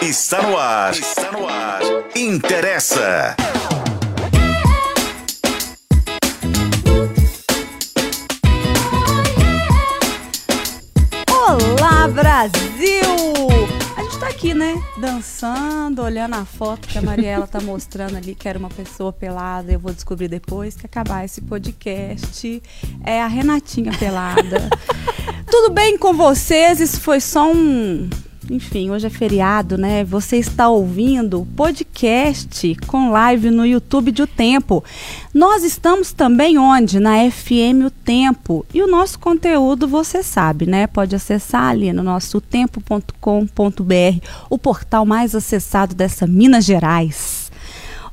Está no ar. Está no ar. Interessa. Olá, Brasil! A gente tá aqui, né? Dançando, olhando a foto que a Mariela tá mostrando ali, que era uma pessoa pelada. Eu vou descobrir depois que acabar esse podcast. É a Renatinha pelada. Tudo bem com vocês? Isso foi só um enfim, hoje é feriado, né? Você está ouvindo podcast com live no YouTube de O Tempo. Nós estamos também onde? Na FM O Tempo. E o nosso conteúdo você sabe, né? Pode acessar ali no nosso tempo.com.br, o portal mais acessado dessa Minas Gerais.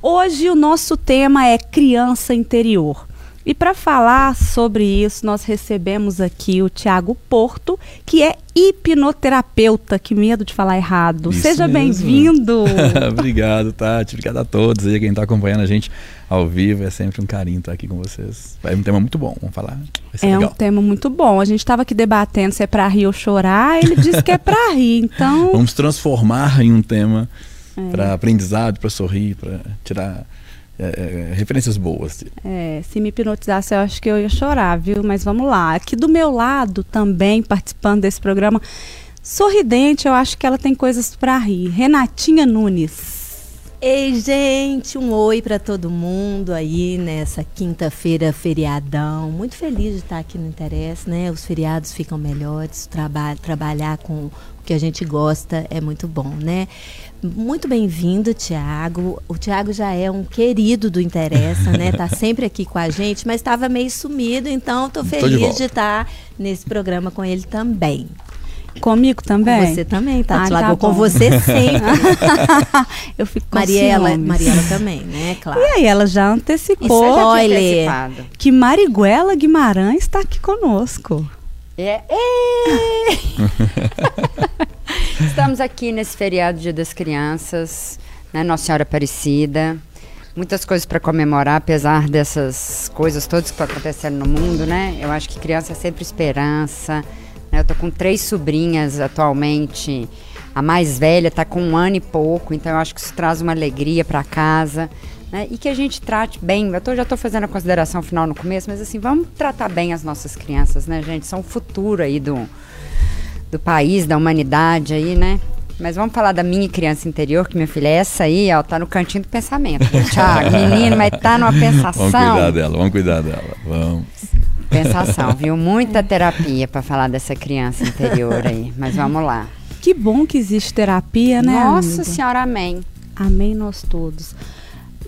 Hoje o nosso tema é criança interior. E para falar sobre isso, nós recebemos aqui o Tiago Porto, que é hipnoterapeuta. Que medo de falar errado. Isso Seja bem-vindo. Obrigado, Tati. Obrigado a todos aí, quem está acompanhando a gente ao vivo. É sempre um carinho estar aqui com vocês. É um tema muito bom, vamos falar. É um legal. tema muito bom. A gente estava aqui debatendo se é para rir ou chorar. Ele disse que é para rir. Então, Vamos transformar em um tema É. para aprendizado, para sorrir, para tirar é, é, referências boas. é, se me hipnotizasse, eu acho que eu ia chorar, viu? Mas vamos lá. Aqui do meu lado, também participando desse programa, sorridente, eu acho que ela tem coisas para rir. Renatinha Nunes. Ei, gente, um oi para todo mundo aí nessa quinta-feira feriadão. Muito feliz de estar aqui no Interesse, né? Os feriados ficam melhores, traba trabalhar com que a gente gosta é muito bom, né? Muito bem-vindo, Tiago. O Tiago já é um querido do Interessa, né? Tá sempre aqui com a gente, mas estava meio sumido, então estou de feliz volta. de estar nesse programa com ele também. Comigo também? Com você também, Tati. Ah, tá com você sempre. eu fico com Mariela, ciúmes. Mariela também, né? Claro. E aí, ela já antecipou Isso é que Mariguela Guimarães está aqui conosco. É. Ê! Estamos aqui nesse feriado Dia das Crianças, né, Nossa Senhora Aparecida. Muitas coisas para comemorar, apesar dessas coisas todas que estão acontecendo no mundo, né? Eu acho que criança é sempre esperança. né? Eu tô com três sobrinhas atualmente. A mais velha tá com um ano e pouco, então eu acho que isso traz uma alegria para casa. Né? E que a gente trate bem. Eu tô- já estou fazendo a consideração final no começo, mas assim, vamos tratar bem as nossas crianças, né, gente? São o futuro aí do, do país, da humanidade aí, né? Mas vamos falar da minha criança interior, que minha filha é essa aí, ó, tá no cantinho do pensamento. viu, Thiago, menino, mas tá numa pensação. Vamos cuidar dela, vamos cuidar dela. Vamos. Pensação, viu? Muita terapia pra falar dessa criança interior aí. Mas vamos lá. Que bom que existe terapia, né? Nossa amiga? senhora, amém. Amém nós todos.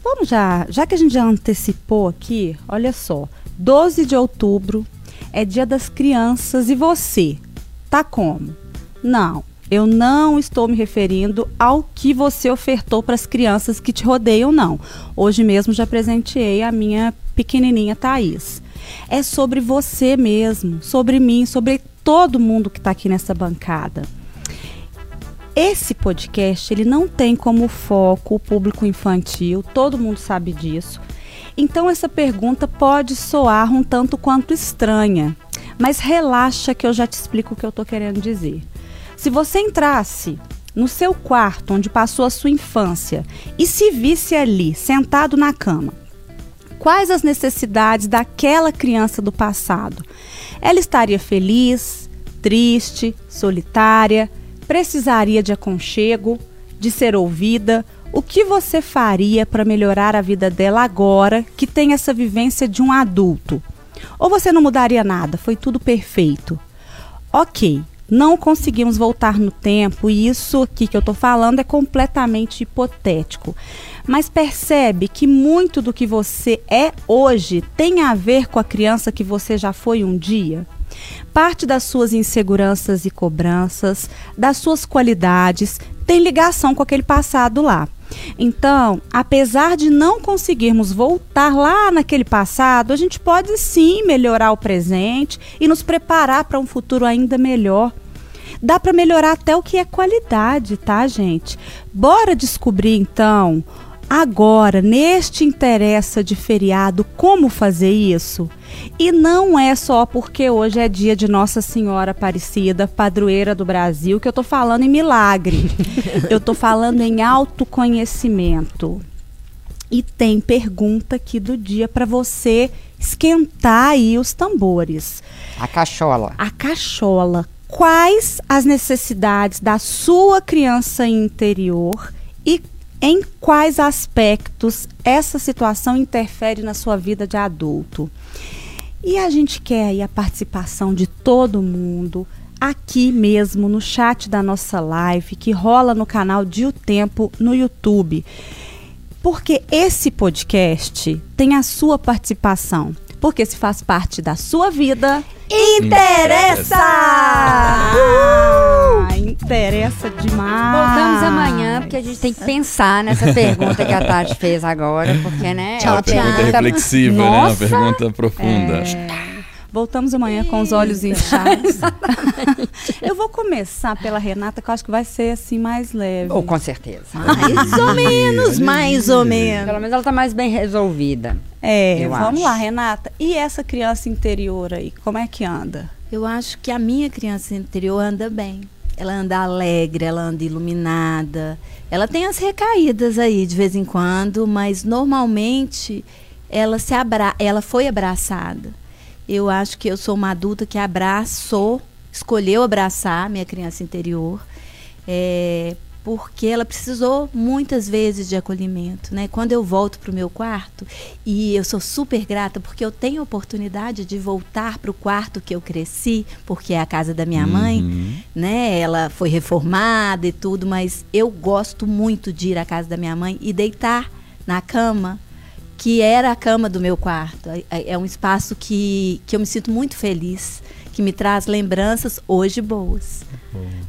Vamos já, já que a gente já antecipou aqui, olha só. 12 de outubro é dia das crianças e você tá como? Não, eu não estou me referindo ao que você ofertou para as crianças que te rodeiam, não. Hoje mesmo já presenteei a minha pequenininha Thaís. É sobre você mesmo, sobre mim, sobre todo mundo que está aqui nessa bancada. Esse podcast ele não tem como foco o público infantil, todo mundo sabe disso. Então essa pergunta pode soar um tanto quanto estranha, mas relaxa que eu já te explico o que eu estou querendo dizer. Se você entrasse no seu quarto onde passou a sua infância e se visse ali sentado na cama, quais as necessidades daquela criança do passado? Ela estaria feliz, triste, solitária, precisaria de aconchego, de ser ouvida? O que você faria para melhorar a vida dela agora que tem essa vivência de um adulto? Ou você não mudaria nada? Foi tudo perfeito. Ok, não conseguimos voltar no tempo e isso aqui que eu estou falando é completamente hipotético. Mas percebe que muito do que você é hoje tem a ver com a criança que você já foi um dia? Parte das suas inseguranças e cobranças, das suas qualidades, tem ligação com aquele passado lá. Então, apesar de não conseguirmos voltar lá naquele passado, a gente pode sim melhorar o presente e nos preparar para um futuro ainda melhor. Dá para melhorar até o que é qualidade, tá, gente? Bora descobrir então Agora, neste interessa de feriado, como fazer isso? E não é só porque hoje é dia de Nossa Senhora Aparecida, padroeira do Brasil, que eu tô falando em milagre. eu tô falando em autoconhecimento. E tem pergunta aqui do dia para você esquentar aí os tambores. A cachola. A cachola. Quais as necessidades da sua criança interior e em quais aspectos essa situação interfere na sua vida de adulto. E a gente quer aí a participação de todo mundo aqui mesmo no chat da nossa live que rola no canal de O Tempo no YouTube. Porque esse podcast tem a sua participação. Porque se faz parte da sua vida, interessa! Ah, interessa demais. Voltamos amanhã, porque a gente tem que pensar nessa pergunta que a Tati fez agora, porque, né? É uma pergunta reflexiva, né? Uma Nossa! pergunta profunda. É, Voltamos amanhã com os olhos inchados. eu vou começar pela Renata, que eu acho que vai ser assim mais leve. Ou com certeza. Mais ou menos, mais ou menos. Pelo menos ela tá mais bem resolvida. É, Eu vamos acho. lá, Renata. E essa criança interior aí, como é que anda? Eu acho que a minha criança interior anda bem. Ela anda alegre, ela anda iluminada. Ela tem as recaídas aí de vez em quando, mas normalmente ela se abra ela foi abraçada. Eu acho que eu sou uma adulta que abraçou, escolheu abraçar minha criança interior. É, porque ela precisou muitas vezes de acolhimento, né? Quando eu volto para o meu quarto e eu sou super grata porque eu tenho a oportunidade de voltar para o quarto que eu cresci, porque é a casa da minha mãe, Uhum. né? Ela foi reformada e tudo, mas eu gosto muito de ir à casa da minha mãe e deitar na cama que era a cama do meu quarto. É- É é um espaço que, que eu me sinto muito feliz, que me traz lembranças hoje boas.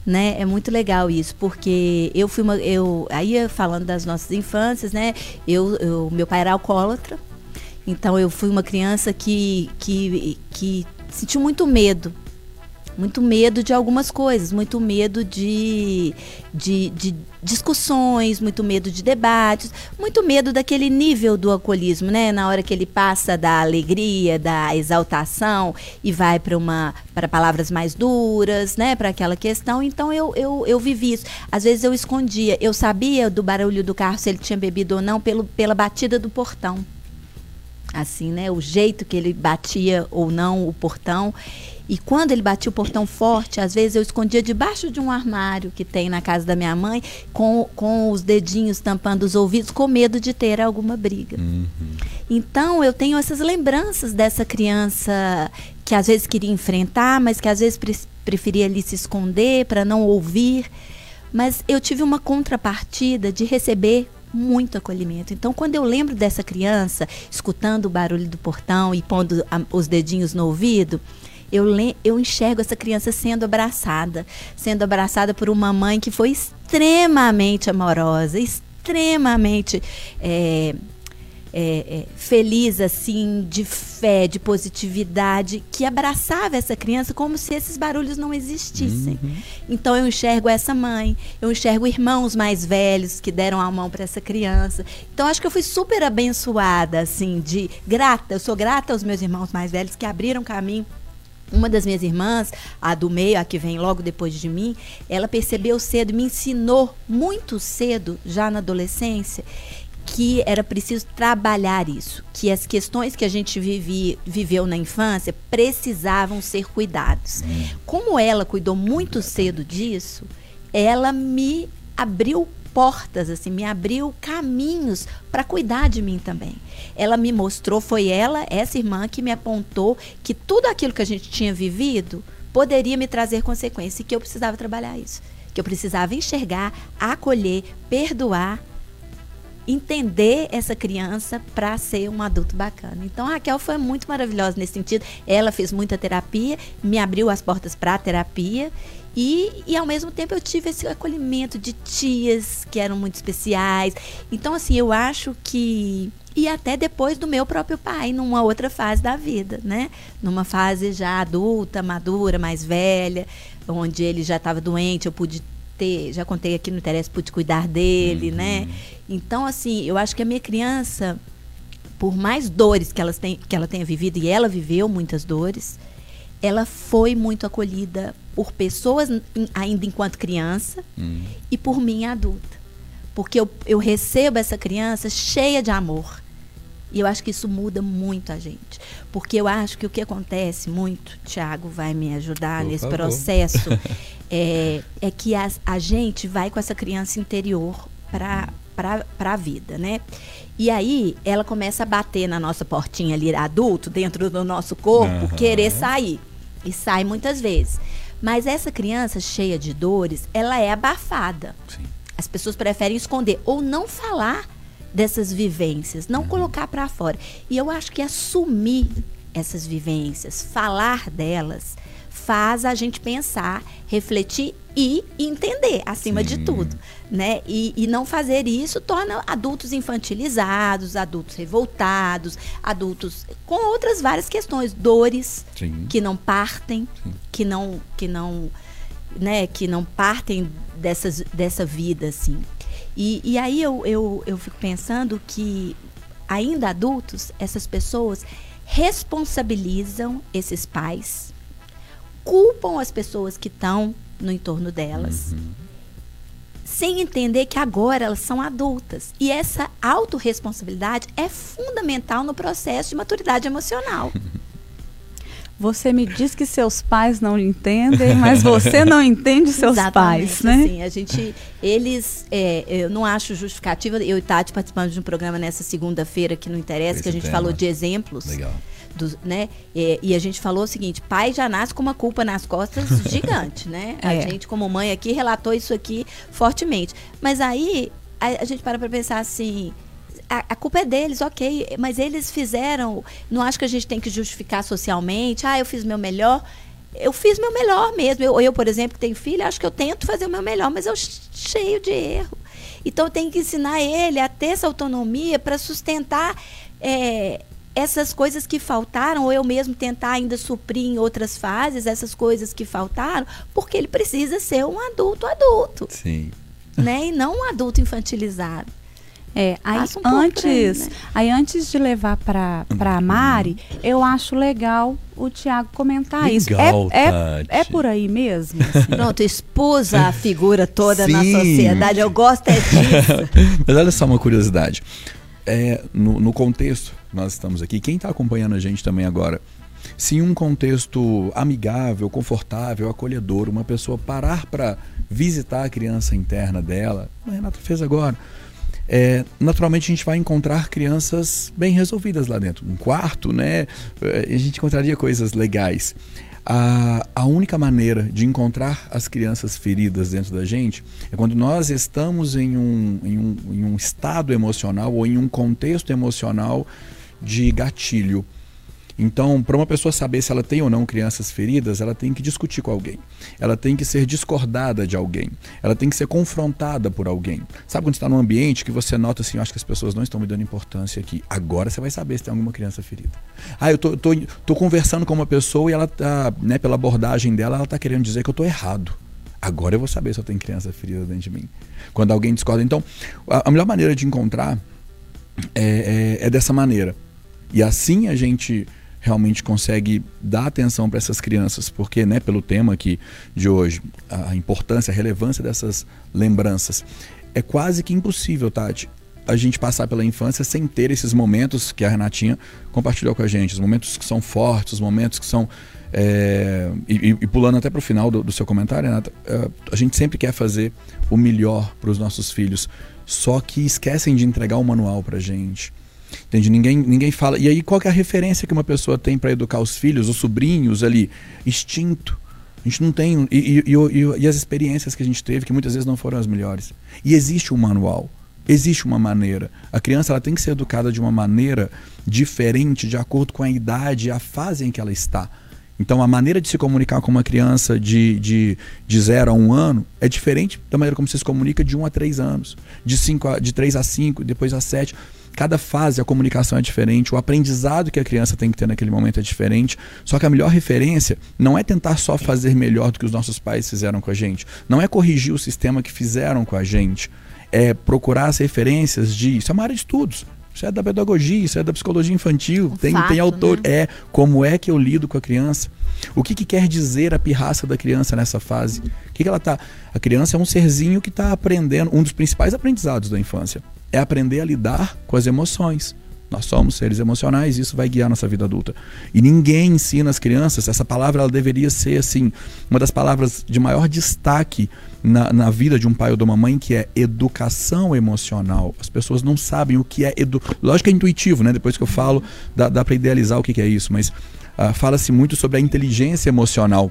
Né? É muito legal isso, porque eu fui uma. Eu, aí falando das nossas infâncias, né? Eu, eu, meu pai era alcoólatra, então eu fui uma criança que, que, que sentiu muito medo. Muito medo de algumas coisas, muito medo de, de, de discussões, muito medo de debates, muito medo daquele nível do alcoolismo, né? Na hora que ele passa da alegria, da exaltação e vai para uma para palavras mais duras, né? Para aquela questão. Então eu, eu, eu vivi isso. Às vezes eu escondia, eu sabia do barulho do carro se ele tinha bebido ou não pelo, pela batida do portão assim, né? O jeito que ele batia ou não o portão. E quando ele batia o portão forte, às vezes eu escondia debaixo de um armário que tem na casa da minha mãe, com, com os dedinhos tampando os ouvidos, com medo de ter alguma briga. Uhum. Então eu tenho essas lembranças dessa criança que às vezes queria enfrentar, mas que às vezes pre- preferia ali se esconder para não ouvir. Mas eu tive uma contrapartida de receber muito acolhimento. Então, quando eu lembro dessa criança escutando o barulho do portão e pondo a- os dedinhos no ouvido, eu, le- eu enxergo essa criança sendo abraçada, sendo abraçada por uma mãe que foi extremamente amorosa, extremamente é, é, é, feliz, assim, de fé, de positividade, que abraçava essa criança como se esses barulhos não existissem. Então eu enxergo essa mãe, eu enxergo irmãos mais velhos que deram a mão para essa criança. Então acho que eu fui super abençoada, assim, de grata. Eu sou grata aos meus irmãos mais velhos que abriram caminho uma das minhas irmãs, a do meio, a que vem logo depois de mim, ela percebeu cedo, me ensinou muito cedo, já na adolescência, que era preciso trabalhar isso, que as questões que a gente vivi, viveu na infância precisavam ser cuidados. Como ela cuidou muito cedo disso, ela me abriu portas, assim, me abriu caminhos para cuidar de mim também. Ela me mostrou, foi ela, essa irmã, que me apontou que tudo aquilo que a gente tinha vivido poderia me trazer consequências e que eu precisava trabalhar isso. Que eu precisava enxergar, acolher, perdoar entender essa criança para ser um adulto bacana. Então a Raquel foi muito maravilhosa nesse sentido. Ela fez muita terapia, me abriu as portas para a terapia e, e ao mesmo tempo eu tive esse acolhimento de tias que eram muito especiais. Então assim, eu acho que e até depois do meu próprio pai, numa outra fase da vida, né? Numa fase já adulta, madura, mais velha, onde ele já estava doente, eu pude ter, já contei aqui no interesse, pude cuidar dele, Uhum. né? Então, assim, eu acho que a minha criança, por mais dores que, elas têm, que ela tenha vivido, e ela viveu muitas dores, ela foi muito acolhida por pessoas ainda enquanto criança Hum. e por mim adulta. Porque eu, eu recebo essa criança cheia de amor. E eu acho que isso muda muito a gente. Porque eu acho que o que acontece muito, Tiago vai me ajudar Por nesse favor. processo, é, é que as- a, gente vai com essa criança interior para a vida, né? E aí ela começa a bater na nossa portinha ali, adulto, dentro do nosso corpo, Aham. querer sair. E sai muitas vezes. Mas essa criança cheia de dores, ela é abafada. Sim. As pessoas preferem esconder ou não falar dessas vivências, não colocar para fora. E eu acho que assumir essas vivências, falar delas, faz a gente pensar, refletir e entender, acima de Sim. tudo, né? E, e não fazer isso torna adultos infantilizados, adultos revoltados, adultos com outras várias questões, dores Sim. que não partem, Sim. que não que não né, que não partem dessas, dessa vida assim. E, e aí eu, eu, eu fico pensando que ainda adultos, essas pessoas responsabilizam esses pais, culpam as pessoas que estão no entorno delas, sem entender que agora elas são adultas. E essa autorresponsabilidade é fundamental no processo de maturidade emocional. Você me diz que seus pais não entendem, mas você não entende seus Exatamente, pais, né? Assim, a gente, eles, é, eu não acho justificativa. Eu e Tati participando de um programa nessa segunda-feira que não interessa, Esse que a gente tema. falou de exemplos. Legal. dos- né? É, e a gente falou o seguinte: pai já nasce com uma culpa nas costas gigante, né? A É. gente, como mãe aqui, relatou isso aqui fortemente. Mas aí a, a gente para para pensar assim. A, a culpa é deles, ok, mas eles fizeram. Não acho que a gente tem que justificar socialmente. Ah, eu fiz meu melhor. Eu fiz meu melhor mesmo. Eu, eu, por exemplo, que tenho filho, acho que eu tento fazer o meu melhor, mas eu ch- cheio de erro. Então, eu tenho que ensinar ele a ter essa autonomia para sustentar é, essas coisas que faltaram, ou eu mesmo tentar ainda suprir em outras fases essas coisas que faltaram, porque ele precisa ser um adulto adulto, Sim. né? E não um adulto infantilizado. É, aí Passa um antes, aí, né? aí antes de levar para para Mari, eu acho legal o Tiago comentar isso. Legal, É, é, Tati. é por aí mesmo? assim? Pronto, expus a figura toda na Sim. sociedade. Eu gosto é disso. Mas olha só uma curiosidade. É, no, no contexto que nós estamos aqui, quem está acompanhando a gente também agora, se em um contexto amigável, confortável, acolhedor, uma pessoa parar para visitar a criança interna dela, a Renata fez agora, é, naturalmente a gente vai encontrar crianças bem resolvidas lá dentro. Um quarto, né? é, A gente encontraria coisas legais. A, a única maneira de encontrar as crianças feridas dentro da gente é quando nós estamos em um, em um, em um estado emocional ou em um contexto emocional de gatilho. Então, para uma pessoa saber se ela tem ou não crianças feridas, ela tem que discutir com alguém. Ela tem que ser discordada de alguém. Ela tem que ser confrontada por alguém. Sabe quando está num ambiente que você nota assim, acho que as pessoas não estão me dando importância aqui. Agora você vai saber se tem alguma criança ferida. Ah, eu tô, tô, tô conversando com uma pessoa e ela tá, né, pela abordagem dela, ela tá querendo dizer que eu tô errado. Agora eu vou saber se eu tenho criança ferida dentro de mim. Quando alguém discorda. Então, a, a melhor maneira de encontrar é, é, é dessa maneira. E assim a gente realmente consegue dar atenção para essas crianças, porque, né, pelo tema aqui de hoje, a importância, a relevância dessas lembranças, é quase que impossível, Tati, a gente passar pela infância sem ter esses momentos que a Renatinha compartilhou com a gente, os momentos que são fortes, os momentos que são é, e, e, pulando até para o final do, do, seu comentário, Renata, é, a gente sempre quer fazer o melhor para os nossos filhos, só que esquecem de entregar o manual para gente. Entende? Ninguém, ninguém fala. E aí, qual é a referência que uma pessoa tem para educar os filhos, os sobrinhos ali? Instinto. A gente não tem. E, e, e, e, as experiências que a gente teve, que muitas vezes não foram as melhores. E existe um manual. Existe uma maneira. A criança ela tem que ser educada de uma maneira diferente, de acordo com a idade e a fase em que ela está. Então, a maneira de se comunicar com uma criança de, de, de 0 a 1 um ano é diferente da maneira como você se comunica de 1 um a 3 anos, de, cinco a, de 3 a 5, depois a 7. Cada fase a comunicação é diferente, o aprendizado que a criança tem que ter naquele momento é diferente. Só que a melhor referência não é tentar só fazer melhor do que os nossos pais fizeram com a gente, não é corrigir o sistema que fizeram com a gente, é procurar as referências de. Isso é uma área de estudos. Isso é da pedagogia, isso é da psicologia infantil. tem, fato, tem autor. né? É como é que eu lido com a criança. O que, que quer dizer a pirraça da criança nessa fase? O que, que ela tá. A criança é um serzinho que está aprendendo. Um dos principais aprendizados da infância é aprender a lidar com as emoções. Nós somos seres emocionais e isso vai guiar nossa vida adulta. E ninguém ensina as crianças, essa palavra ela deveria ser assim, uma das palavras de maior destaque na, na vida de um pai ou de uma mãe, que é educação emocional. As pessoas não sabem o que é edu... Lógico que é intuitivo, né? Depois que eu falo, dá, dá para idealizar o que, que é isso, mas ah, fala-se muito sobre a inteligência emocional.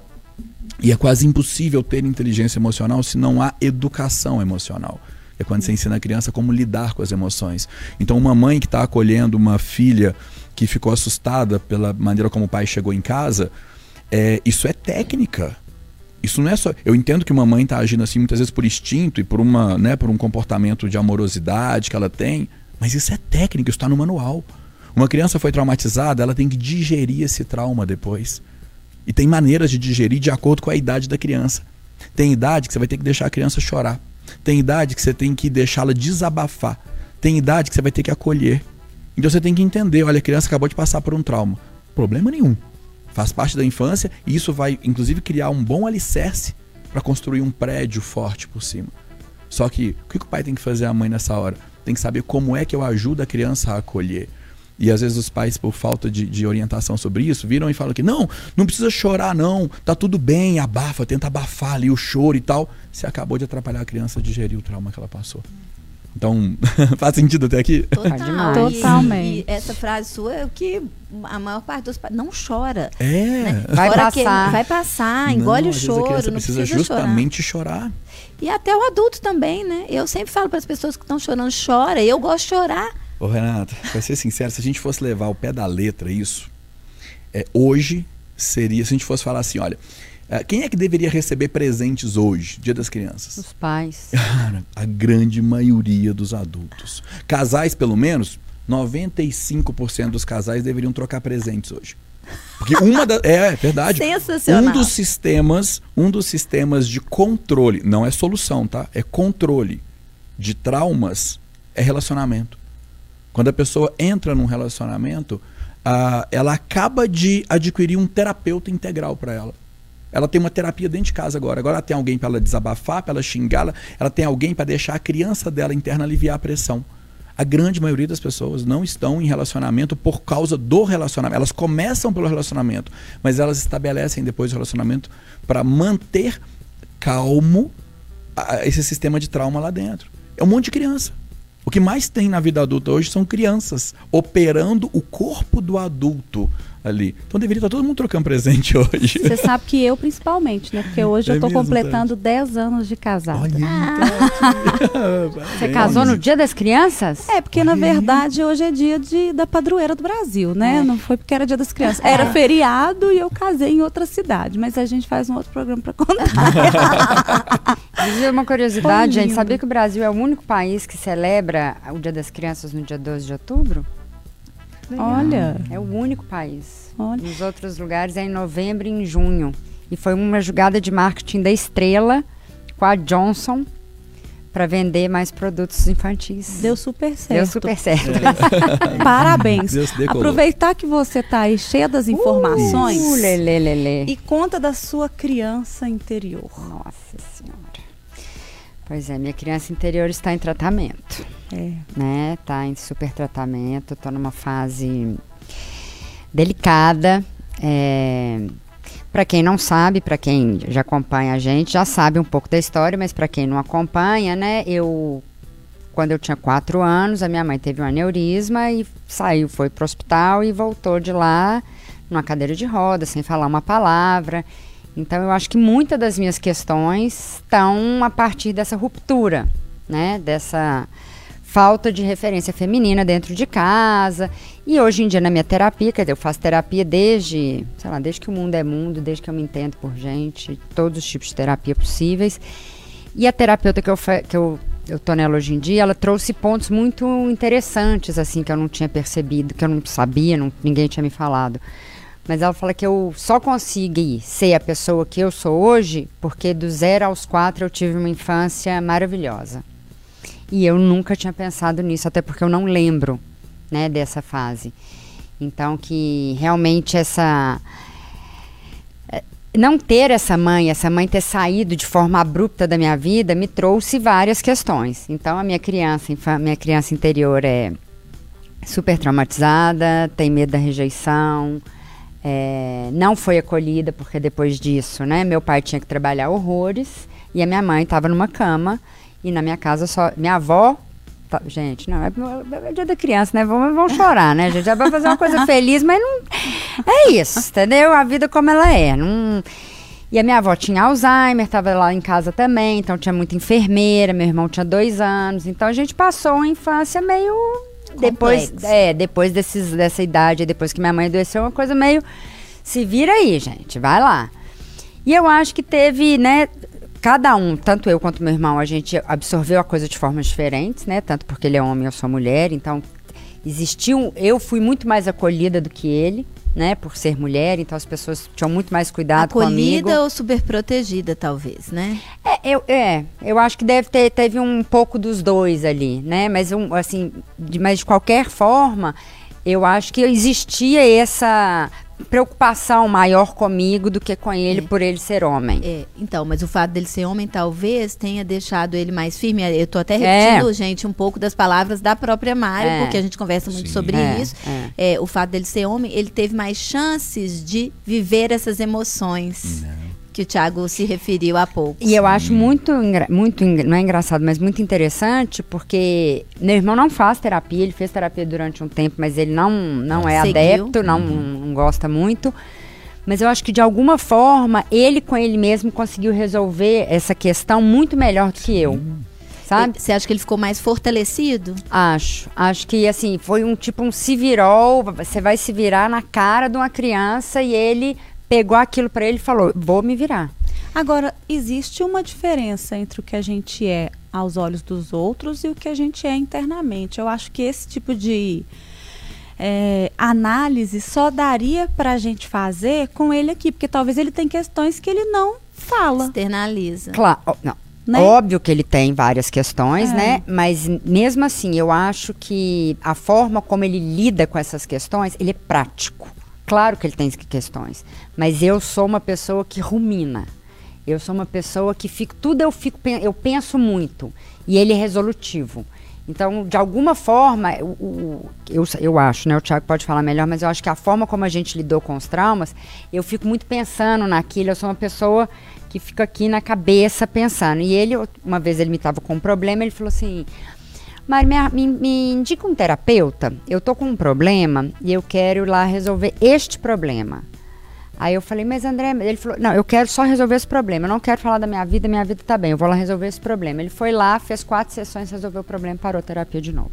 E é quase impossível ter inteligência emocional se não há educação emocional. É quando você ensina a criança como lidar com as emoções. Então, uma mãe que está acolhendo uma filha que ficou assustada pela maneira como o pai chegou em casa, é, isso é técnica. Isso não é só. Eu entendo que uma mãe está agindo assim muitas vezes por instinto e por, uma, né, por um comportamento de amorosidade que ela tem, mas isso é técnica, isso está no manual. Uma criança foi traumatizada, ela tem que digerir esse trauma depois. E tem maneiras de digerir de acordo com a idade da criança. Tem idade que você vai ter que deixar a criança chorar. Tem idade que você tem que deixá-la desabafar. Tem idade que você vai ter que acolher. Então você tem que entender, olha, a criança acabou de passar por um trauma. Problema nenhum. Faz parte da infância e isso vai, inclusive, criar um bom alicerce para construir um prédio forte por cima. Só que o que o pai tem que fazer a mãe nessa hora? Tem que saber como é que eu ajudo a criança a acolher. E às vezes os pais, por falta de, de, orientação sobre isso, viram e falam que não, não precisa chorar, não, tá tudo bem, abafa, tenta abafar ali o choro e tal. Você acabou de atrapalhar a criança a digerir o trauma que ela passou. Então, faz sentido até aqui? Total. demais. Totalmente. E, e essa frase sua é o que a maior parte dos pais não chora. É. Vai Chora que- passar. vai passar, engole Não, o choro, a criança não precisa, precisa chorar. justamente chorar. E até o adulto também, né? Eu sempre falo para as pessoas que estão chorando, chora. Eu gosto de chorar. Ô Renata, pra ser sincero, se a gente fosse levar ao pé da letra isso, é, hoje seria, se a gente fosse falar assim, olha, é, quem é que deveria receber presentes hoje, Dia das Crianças? Os pais. Cara, a grande maioria dos adultos. Casais, pelo menos, 95% dos casais deveriam trocar presentes hoje. Porque uma da, é, é verdade. Sensacional. Um dos sistemas, um dos sistemas de controle, não é solução, tá? É controle de traumas é relacionamento. Quando a pessoa entra num relacionamento, ela acaba de adquirir um terapeuta integral para ela. Ela tem uma terapia dentro de casa agora. Agora ela tem alguém para ela desabafar, para ela xingá-la. Ela tem alguém para deixar a criança dela interna aliviar a pressão. A grande maioria das pessoas não estão em relacionamento por causa do relacionamento. Elas começam pelo relacionamento, mas elas estabelecem depois o relacionamento para manter calmo esse sistema de trauma lá dentro. É um monte de criança. O que mais tem na vida adulta hoje são crianças operando o corpo do adulto ali. Então deveria estar todo mundo trocando presente hoje. Você sabe que eu principalmente, né? Porque hoje É eu mesmo, completando 10 anos de casada. Olha, Você casou no Dia das Crianças? É, porque na verdade hoje é dia de, da padroeira do Brasil, né? Não foi porque era dia das crianças. Era feriado e eu casei em outra cidade. Mas a gente faz um outro programa pra contar. Dizer uma curiosidade, gente. Sabia que o Brasil é o único país que celebra o Dia das Crianças no dia 12 de outubro? Olha, É o único país. olha. Nos outros lugares é em novembro e em junho. E foi uma jogada de marketing da Estrela com a Johnson para vender mais produtos infantis. Deu super certo. Deu super certo. Parabéns. Deus decolou. Aproveitar que você tá aí cheia das informações Uh, lelê, lelê. e conta da sua criança interior. Nossa Senhora. Pois é, minha criança interior está em tratamento. É. né? Tá em super tratamento, tô numa fase delicada. É, para quem não sabe, para quem já acompanha a gente, já sabe um pouco da história, mas para quem não acompanha, né? Eu quando eu tinha quatro anos, a minha mãe teve um aneurisma e saiu, foi pro hospital e voltou de lá numa cadeira de rodas, sem falar uma palavra. Então eu acho que muitas das minhas questões estão a partir dessa ruptura, né? Dessa falta de referência feminina dentro de casa. E hoje em dia na minha terapia, quer dizer, eu faço terapia desde, sei lá, desde que o mundo é mundo, desde que eu me entendo por gente, todos os tipos de terapia possíveis. E a terapeuta que eu, que eu eu tô nela hoje em dia, ela trouxe pontos muito interessantes, assim, que eu não tinha percebido, que eu não sabia, não, ninguém tinha me falado. Mas ela fala que eu só consegui ser a pessoa que eu sou hoje porque do zero aos quatro eu tive uma infância maravilhosa. E eu nunca tinha pensado nisso, até porque eu não lembro, né, dessa fase. Então que realmente essa eh, não ter essa mãe, essa mãe ter saído de forma abrupta da minha vida, me trouxe várias questões. Então a minha criança, minha criança interior é super traumatizada, tem medo da rejeição, é, não foi acolhida porque depois disso, né, meu pai tinha que trabalhar horrores e a minha mãe estava numa cama e na minha casa só minha avó Tá, gente, não, é, é, dia da criança, né? Vamos, vamos chorar, né, gente? É pra fazer uma coisa feliz, mas não. É isso, entendeu? A vida como ela é. Não... E a minha avó tinha Alzheimer, estava lá em casa também, então tinha muita enfermeira, meu irmão tinha dois anos. Então a gente passou uma infância meio. Depois, é, depois desses, dessa idade, depois que minha mãe adoeceu, uma coisa meio. Se vira aí, gente, vai lá. E eu acho que teve, né, cada um, tanto eu quanto meu irmão, a gente absorveu a coisa de formas diferentes, né? Tanto porque ele é homem e eu sou mulher, então existiu, eu fui muito mais acolhida do que ele, né? Por ser mulher, então as pessoas tinham muito mais cuidado acolhida comigo. Acolhida ou super protegida, talvez, né? É, eu, é, eu acho que deve ter, teve um pouco dos dois ali, né? Mas um, assim, de, mas de qualquer forma, eu acho que existia essa preocupação maior comigo do que com ele é. por ele ser homem. É, então, mas o fato dele ser homem talvez tenha deixado ele mais firme. Eu tô até repetindo, é. gente, um pouco das palavras da própria Mari, é. porque a gente conversa muito Sim. sobre é, isso. É. o fato dele ser homem, ele teve mais chances de viver essas emoções. Não que o Thiago se referiu há pouco. E eu acho muito, muito, não é engraçado, mas muito interessante, porque meu irmão não faz terapia, ele fez terapia durante um tempo, mas ele não, não é Seguiu. adepto, não, uhum. não gosta muito. Mas eu acho que de alguma forma ele com ele mesmo conseguiu resolver essa questão muito melhor do que eu. Sabe? Você acha que ele ficou mais fortalecido? Acho. Acho que assim, foi um tipo um se virou, você vai se virar na cara de uma criança e ele pegou aquilo para ele e falou: vou me virar. Agora, existe uma diferença entre o que a gente é aos olhos dos outros e o que a gente é internamente. Eu acho que esse tipo de é, análise só daria para a gente fazer com ele aqui, porque talvez ele tenha questões que ele não fala. Externaliza. Claro, não. Né? Óbvio que ele tem várias questões, é. né? Mas mesmo assim, eu acho que a forma como ele lida com essas questões, ele é prático. Claro que ele tem questões, mas eu sou uma pessoa que rumina. Eu sou uma pessoa que fico, tudo eu fico, eu penso muito e ele é resolutivo. Então, de alguma forma, o, o, eu, eu acho, né? O Thiago pode falar melhor, mas eu acho que a forma como a gente lidou com os traumas, eu fico muito pensando naquilo. Eu sou uma pessoa que fica aqui na cabeça pensando. E ele, uma vez ele me estava com um problema, ele falou assim: mas me, me, me indica um terapeuta. Eu tô com um problema e eu quero ir lá resolver este problema. Aí eu falei, mas André, ele falou, não, eu quero só resolver esse problema. Eu não quero falar da minha vida, minha vida tá bem. Eu vou lá resolver esse problema. Ele foi lá, fez quatro sessões, resolveu o problema, parou a terapia de novo.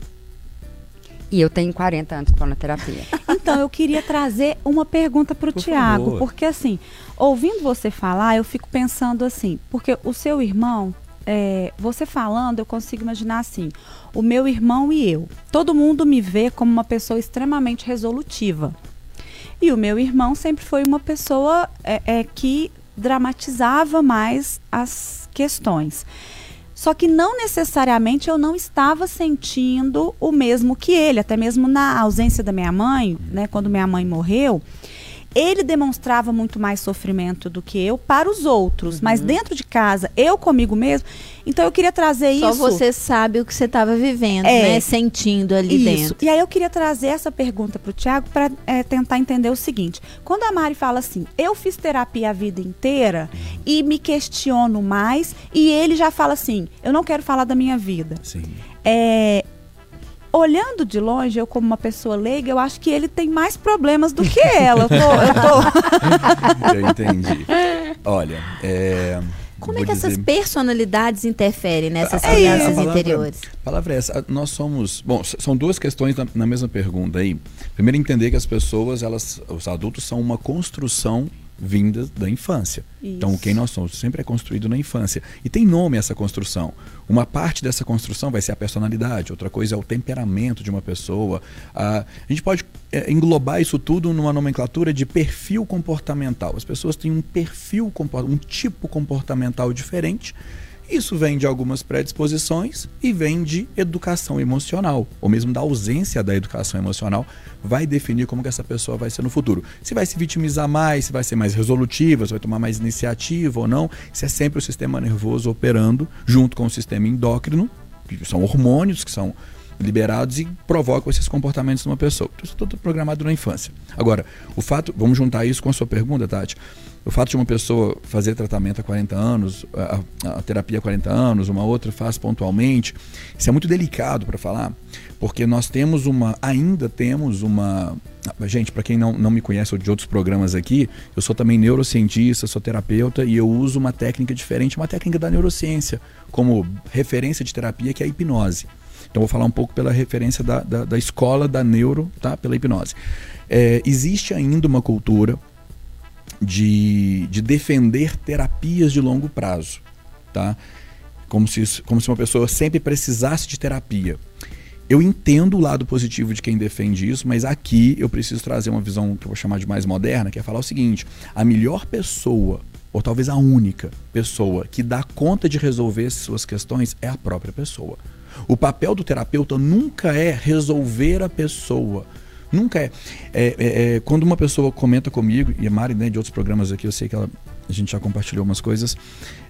E eu tenho 40 anos que estou na terapia. Então, eu queria trazer uma pergunta para o Tiago, porque assim, ouvindo você falar, eu fico pensando assim, porque o seu irmão é, você falando, eu consigo imaginar assim: o meu irmão e eu. Todo mundo me vê como uma pessoa extremamente resolutiva. E o meu irmão sempre foi uma pessoa é, é, que dramatizava mais as questões. Só que não necessariamente eu não estava sentindo o mesmo que ele, até mesmo na ausência da minha mãe, né, quando minha mãe morreu ele demonstrava muito mais sofrimento do que eu para os outros, uhum. mas dentro de casa, eu comigo mesmo. Então eu queria trazer Só isso. Só você sabe o que você estava vivendo, é, né? Sentindo ali isso. dentro. E aí eu queria trazer essa pergunta para o Tiago para é, tentar entender o seguinte: quando a Mari fala assim, eu fiz terapia a vida inteira e me questiono mais, e ele já fala assim, eu não quero falar da minha vida. Sim. É, olhando de longe, eu como uma pessoa leiga, eu acho que ele tem mais problemas do que ela. Eu, tô, eu, tô... eu entendi. Olha, é... Como é que dizer... essas personalidades interferem nessas é crianças palavra, interiores? A palavra é essa. Nós somos. Bom, são duas questões na, na, mesma pergunta aí. Primeiro, entender que as pessoas, elas, os adultos, são uma construção vindas da infância. Isso. Então, quem nós somos sempre é construído na infância. E tem nome essa construção. Uma parte dessa construção vai ser a personalidade, outra coisa é o temperamento de uma pessoa. a gente pode é, englobar isso tudo numa nomenclatura de perfil comportamental. As pessoas têm um perfil, um tipo comportamental diferente. Isso vem de algumas predisposições e vem de educação emocional, ou mesmo da ausência da educação emocional, vai definir como que essa pessoa vai ser no futuro. Se vai se vitimizar mais, se vai ser mais resolutiva, se vai tomar mais iniciativa ou não, isso é sempre o sistema nervoso operando junto com o sistema endócrino, que são hormônios que são liberados e provocam esses comportamentos numa pessoa. Isso tudo programado na infância. Agora, o fato, vamos juntar isso com a sua pergunta, Tati. O fato de uma pessoa fazer tratamento há 40 anos, a, a terapia há 40 anos, uma outra faz pontualmente, isso é muito delicado para falar, porque nós temos uma, ainda temos uma. Gente, para quem não, não me conhece ou de outros programas aqui, eu sou também neurocientista, sou terapeuta e eu uso uma técnica diferente, uma técnica da neurociência, como referência de terapia, que é a hipnose. Então, vou falar um pouco pela referência da, da, da escola da neuro, tá? pela hipnose. É, existe ainda uma cultura de, de defender terapias de longo prazo, tá? Como se, como se uma pessoa sempre precisasse de terapia. Eu entendo o lado positivo de quem defende isso, mas aqui eu preciso trazer uma visão que eu vou chamar de mais moderna, que é falar o seguinte: a melhor pessoa, ou talvez a única pessoa que dá conta de resolver suas questões é a própria pessoa. O papel do terapeuta nunca é resolver a pessoa. Nunca é. É, é, é, quando uma pessoa comenta comigo, e a Mari, né, de outros programas aqui, eu sei que ela, a gente já compartilhou umas coisas.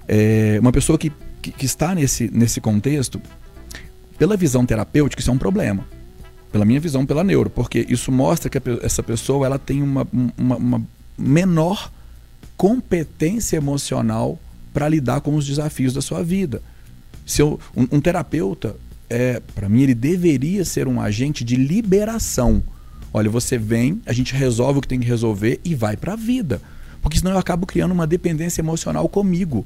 É, uma pessoa que, que, que está nesse, nesse contexto, pela visão terapêutica, isso é um problema. Pela minha visão, pela neuro, porque isso mostra que essa pessoa ela tem uma, uma, uma menor competência emocional para lidar com os desafios da sua vida. Se eu, um, um terapeuta, é, para mim, ele deveria ser um agente de liberação. Olha, você vem, a gente resolve o que tem que resolver e vai para a vida. Porque senão eu acabo criando uma dependência emocional comigo.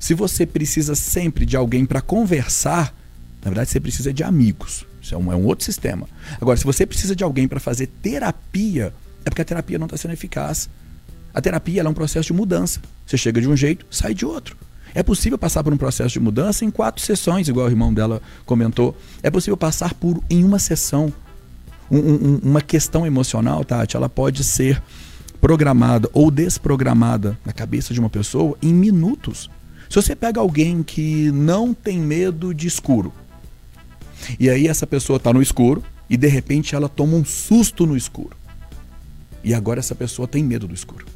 Se você precisa sempre de alguém para conversar, na verdade você precisa de amigos. Isso é um, é um outro sistema. Agora, se você precisa de alguém para fazer terapia, é porque a terapia não está sendo eficaz. A terapia é um processo de mudança. Você chega de um jeito, sai de outro. É possível passar por um processo de mudança em quatro sessões, igual o irmão dela comentou. É possível passar por em uma sessão. Um- um- uma questão emocional, Tati, ela pode ser programada ou desprogramada na cabeça de uma pessoa em minutos. Se você pega alguém que não tem medo de escuro, e aí essa pessoa está no escuro e de repente ela toma um susto no escuro. E agora essa pessoa tem medo do escuro.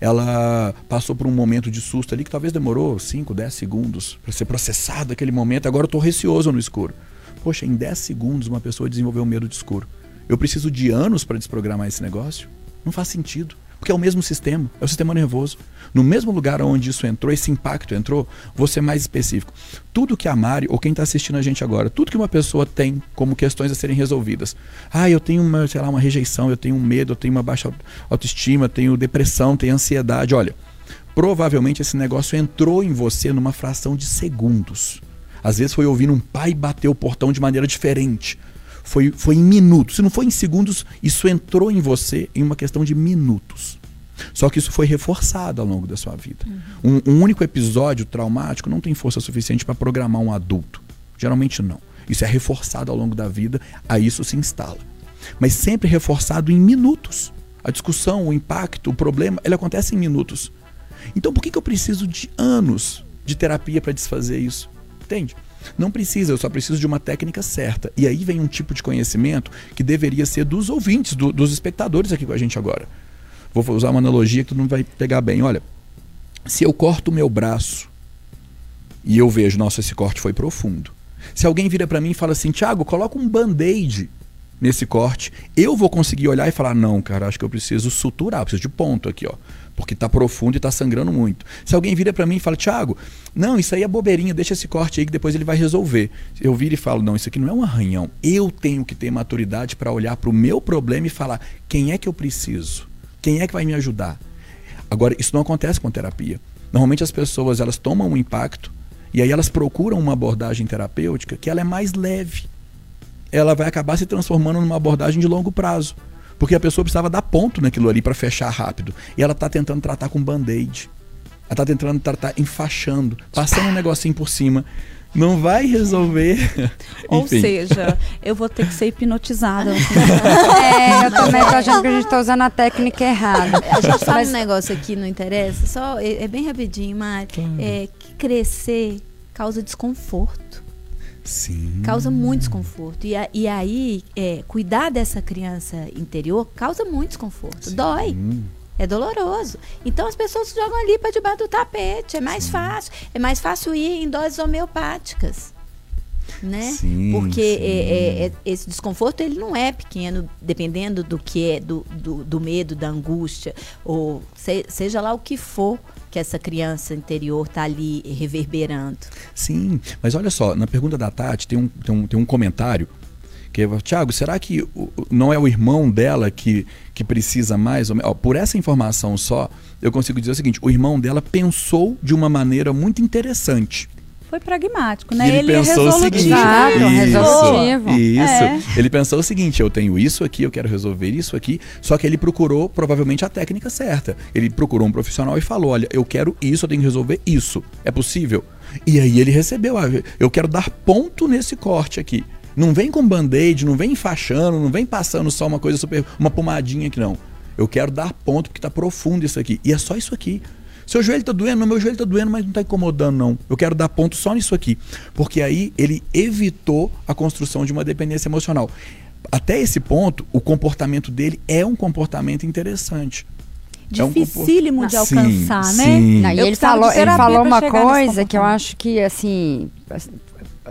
Ela passou por um momento de susto ali que talvez demorou 5, 10 segundos para ser processado aquele momento. Agora eu estou receoso no escuro. Poxa, em 10 segundos uma pessoa desenvolveu medo de escuro. Eu preciso de anos para desprogramar esse negócio? Não faz sentido. Porque é o mesmo sistema, é o sistema nervoso. No mesmo lugar onde isso entrou, esse impacto entrou, vou ser mais específico. Tudo que a Mari, ou quem está assistindo a gente agora, tudo que uma pessoa tem como questões a serem resolvidas. Ah, eu tenho uma, sei lá, uma rejeição, eu tenho um medo, eu tenho uma baixa autoestima, tenho depressão, tenho ansiedade. Olha, provavelmente esse negócio entrou em você numa fração de segundos. Às vezes foi ouvindo um pai bater o portão de maneira diferente. Foi, foi em minutos. Se não foi em segundos, isso entrou em você em uma questão de minutos. Só que isso foi reforçado ao longo da sua vida. Um, um único episódio traumático não tem força suficiente para programar um adulto. Geralmente não. Isso é reforçado ao longo da vida, aí isso se instala. Mas sempre reforçado em minutos. A discussão, o impacto, o problema, ele acontece em minutos. Então por que, que eu preciso de anos de terapia para desfazer isso? Entende? Não precisa, eu só preciso de uma técnica certa. E aí vem um tipo de conhecimento que deveria ser dos ouvintes, do- dos espectadores aqui com a gente agora. Vou usar uma analogia que tu não vai pegar bem. Olha, se eu corto o meu braço e eu vejo, nossa, esse corte foi profundo. Se alguém vira para mim e fala assim, Thiago, coloca um band-aid nesse corte, eu vou conseguir olhar e falar, não, cara, acho que eu preciso suturar, preciso de ponto aqui, ó. Porque tá profundo e tá sangrando muito. Se alguém vira para mim e fala, Thiago, não, isso aí é bobeirinha, deixa esse corte aí que depois ele vai resolver. Eu viro e falo, não, isso aqui não é um arranhão. Eu tenho que ter maturidade para olhar para o meu problema e falar, quem é que eu preciso? Quem é que vai me ajudar? Agora, isso não acontece com terapia. Normalmente as pessoas elas tomam um impacto e aí elas procuram uma abordagem terapêutica que ela é mais leve. Ela vai acabar se transformando numa abordagem de longo prazo. Porque a pessoa precisava dar ponto naquilo ali para fechar rápido. E ela tá tentando tratar com band-aid. Ela tá tentando tratar enfaixando, passando um negocinho por cima. Não vai resolver. Ou Enfim. seja, eu vou ter que ser hipnotizada. É, eu também tô achando que a gente tá usando a técnica errada. A gente fala Mas- um negócio aqui, não interessa, só é, é bem rapidinho, Mari. É que crescer causa desconforto. Sim. Causa muito desconforto. E, a- e aí, é, cuidar dessa criança interior causa muito desconforto. Dói. Hum. É doloroso. Então as pessoas jogam ali para debaixo do tapete. É mais fácil. É mais fácil ir em doses homeopáticas. Né? Sim, Porque sim. é- é- é- esse desconforto ele não é pequeno, dependendo do que é, do, do, do medo, da angústia, ou se- seja lá o que for que essa criança interior está ali reverberando. Sim, mas olha só, na pergunta da Tati tem um, tem um, tem um comentário que Tiago, será que não é o irmão dela que, que precisa mais? Ó, por essa informação só, eu consigo dizer o seguinte: o irmão dela pensou de uma maneira muito interessante. Foi pragmático, E né? ele, é pensou o seguinte. Exato, isso, resolutivo. Isso. É. Ele pensou o seguinte: eu tenho isso aqui, eu quero resolver isso aqui. Só que ele procurou provavelmente a técnica certa. Ele procurou um profissional e falou: olha, eu quero isso, eu tenho que resolver isso. É possível? E aí ele recebeu: ah, eu quero dar ponto nesse corte aqui. Não vem com band-aid, não vem enfaixando, não vem passando só uma coisa super. uma pomadinha aqui, não. Eu quero dar ponto porque tá profundo isso aqui. E é só isso aqui. Seu joelho tá doendo? Não, meu joelho tá doendo, mas não tá incomodando, não. Eu quero dar ponto só nisso aqui. Porque aí ele evitou a construção de uma dependência emocional. Até esse ponto, o comportamento dele é um comportamento interessante. É um Dificílimo de Sim, alcançar, né? sim. Não, e Eu ele falou, ele falou uma coisa que eu acho que, assim,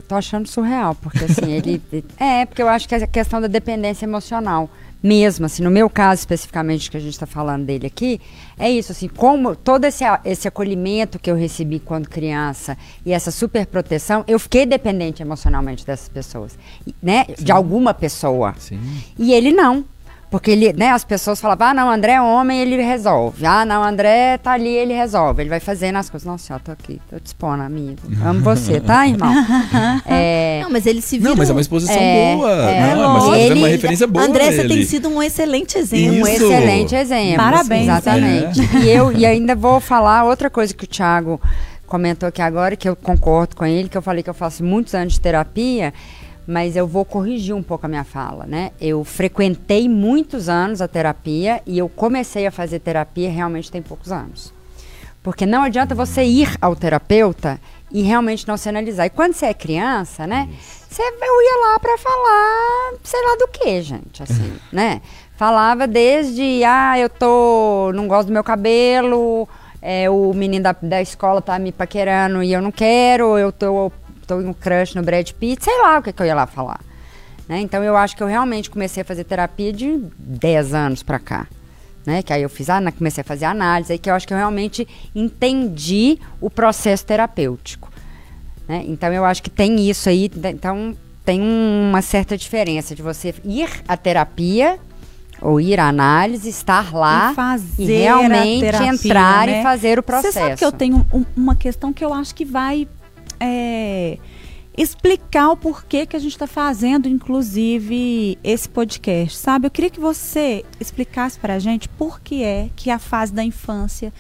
tô achando surreal, porque assim, ele. É, porque eu acho que é a questão da dependência emocional. Mesmo, assim, no meu caso especificamente, que a gente está falando dele aqui, é isso, assim, como todo esse, esse acolhimento que eu recebi quando criança e essa super proteção, eu fiquei dependente emocionalmente dessas pessoas, né? De alguma pessoa. Sim. E ele não. Porque ele, né, as pessoas falavam, ah, não, André é homem, ele resolve. Ah, não, André tá ali, ele resolve. Ele vai fazendo as coisas. Nossa, eu tô aqui, tô dispondo, amigo. Amo você, tá, irmão? É, Não, mas ele se virou. Não, mas é uma exposição É, boa. é, não, mas você tá ele- uma referência boa. André, você tem sido um excelente exemplo. um Isso. excelente exemplo. Parabéns, Exatamente. E eu e ainda vou falar outra coisa que o Thiago comentou aqui agora, que eu concordo com ele, que eu falei que eu faço muitos anos de terapia, mas eu vou corrigir um pouco a minha fala, né? Eu frequentei muitos anos a terapia e eu comecei a fazer terapia realmente tem poucos anos. Porque não adianta você ir ao terapeuta e realmente não se analisar. E quando você é criança, né? Você eu ia lá pra falar, sei lá do que, gente, assim, né? Falava desde, ah, eu tô, não gosto do meu cabelo, é, o menino da, da escola tá me paquerando e eu não quero, eu tô, tô em um crush no Brad Pitt, sei lá o que, que eu ia lá falar. Né? Então eu acho que eu realmente comecei a fazer terapia de 10 anos pra cá. Né? Que aí eu fiz, comecei a fazer análise, aí que eu acho que eu realmente entendi o processo terapêutico. né? Então eu acho que tem isso aí, d- então tem uma certa diferença de você ir à terapia ou ir à análise, estar lá E e realmente terapia, entrar né? e fazer o processo. Você sabe que eu tenho um- uma questão que eu acho que vai é, explicar o porquê que a gente está fazendo, inclusive, esse podcast, sabe? Eu queria que você explicasse para a gente por que é que a fase da infância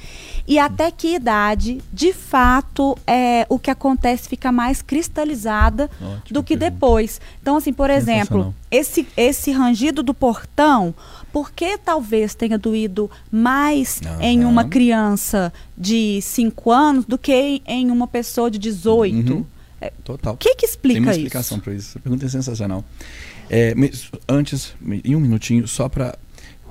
e até que idade, de fato, é, o que acontece fica mais cristalizada Ótima do que pergunta. depois. Então, assim, por exemplo, esse, esse rangido do portão, por que talvez tenha doído mais Aham. em uma criança de 5 anos do que em uma pessoa de 18? Uhum. É, Total. O que que explica Tem uma isso? explicação para isso. Essa pergunta é sensacional. É, antes, em um minutinho, só para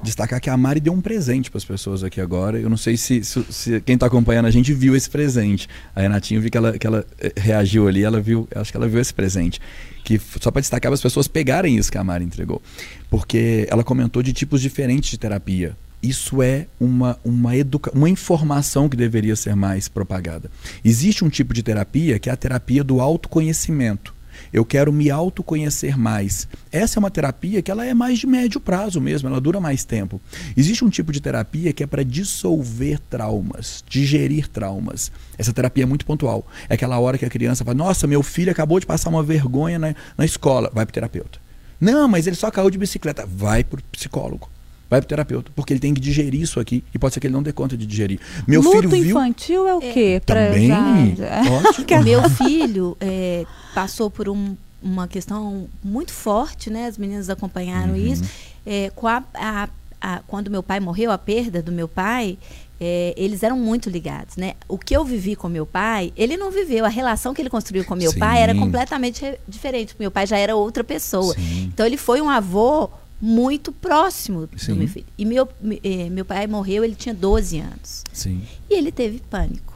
destacar que a Mari deu um presente para as pessoas aqui agora. Eu não sei se, se- se quem está acompanhando a gente viu esse presente. A Renatinha, vi que ela, que ela eh, reagiu ali, ela viu, acho que ela viu esse presente. Que só para destacar para as pessoas pegarem isso que a Mari entregou. Porque ela comentou de tipos diferentes de terapia. Isso é uma, uma, educa uma informação que deveria ser mais propagada. Existe um tipo de terapia que é a terapia do autoconhecimento. Eu quero me autoconhecer mais. Essa é uma terapia que ela é mais de médio prazo mesmo, ela dura mais tempo. Existe um tipo de terapia que é para dissolver traumas, digerir traumas. Essa terapia é muito pontual. É aquela hora que a criança fala: Nossa, meu filho acabou de passar uma vergonha na, na escola. Vai para terapeuta. Não, mas ele só caiu de bicicleta. Vai para o psicólogo. Vai pro terapeuta, porque ele tem que digerir isso aqui e pode ser que ele não dê conta de digerir. Meu Luto filho viu infantil é o quê? Pra também. já-. Meu filho é, passou por um- uma questão muito forte, né? As meninas acompanharam Uhum. isso. É, com a- a- a- quando meu pai morreu, a perda do meu pai, é, eles eram muito ligados, né? O que eu vivi com meu pai, ele não viveu. A relação que ele construiu com meu Sim. pai era completamente re- diferente. Meu pai já era outra pessoa. Sim. Então ele foi um avô muito próximo Sim. do meu filho. E meu, me- eh, meu pai morreu, ele tinha 12 anos. Sim. E ele teve pânico.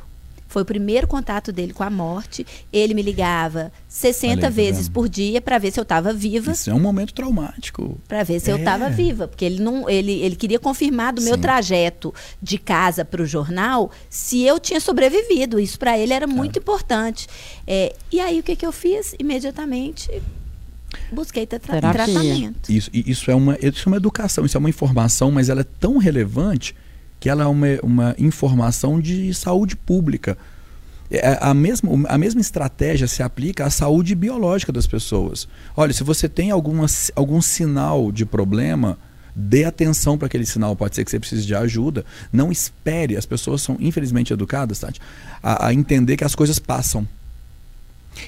Foi o primeiro contato dele com a morte. Ele me ligava 60 Olha aí, tá vezes por dia para ver se eu estava viva, Isso é um momento traumático. para ver se eu É. estava viva, porque ele não, ele, ele queria confirmar do meu Sim. trajeto de casa para o jornal se eu tinha sobrevivido. Isso para ele era muito importante. É, e aí o que, que eu fiz? Imediatamente busquei tra Terapia. tratamento. Isso, isso, é uma, isso é uma educação, isso é uma informação, mas ela é tão relevante que ela é uma, uma informação de saúde pública. É, A mesma, a mesma estratégia se aplica à saúde biológica das pessoas. Olha, se você tem alguma, algum sinal de problema, dê atenção para aquele sinal. Pode ser que você precise de ajuda. Não espere. As pessoas são, infelizmente, educadas, Tati, a, a entender que as coisas passam.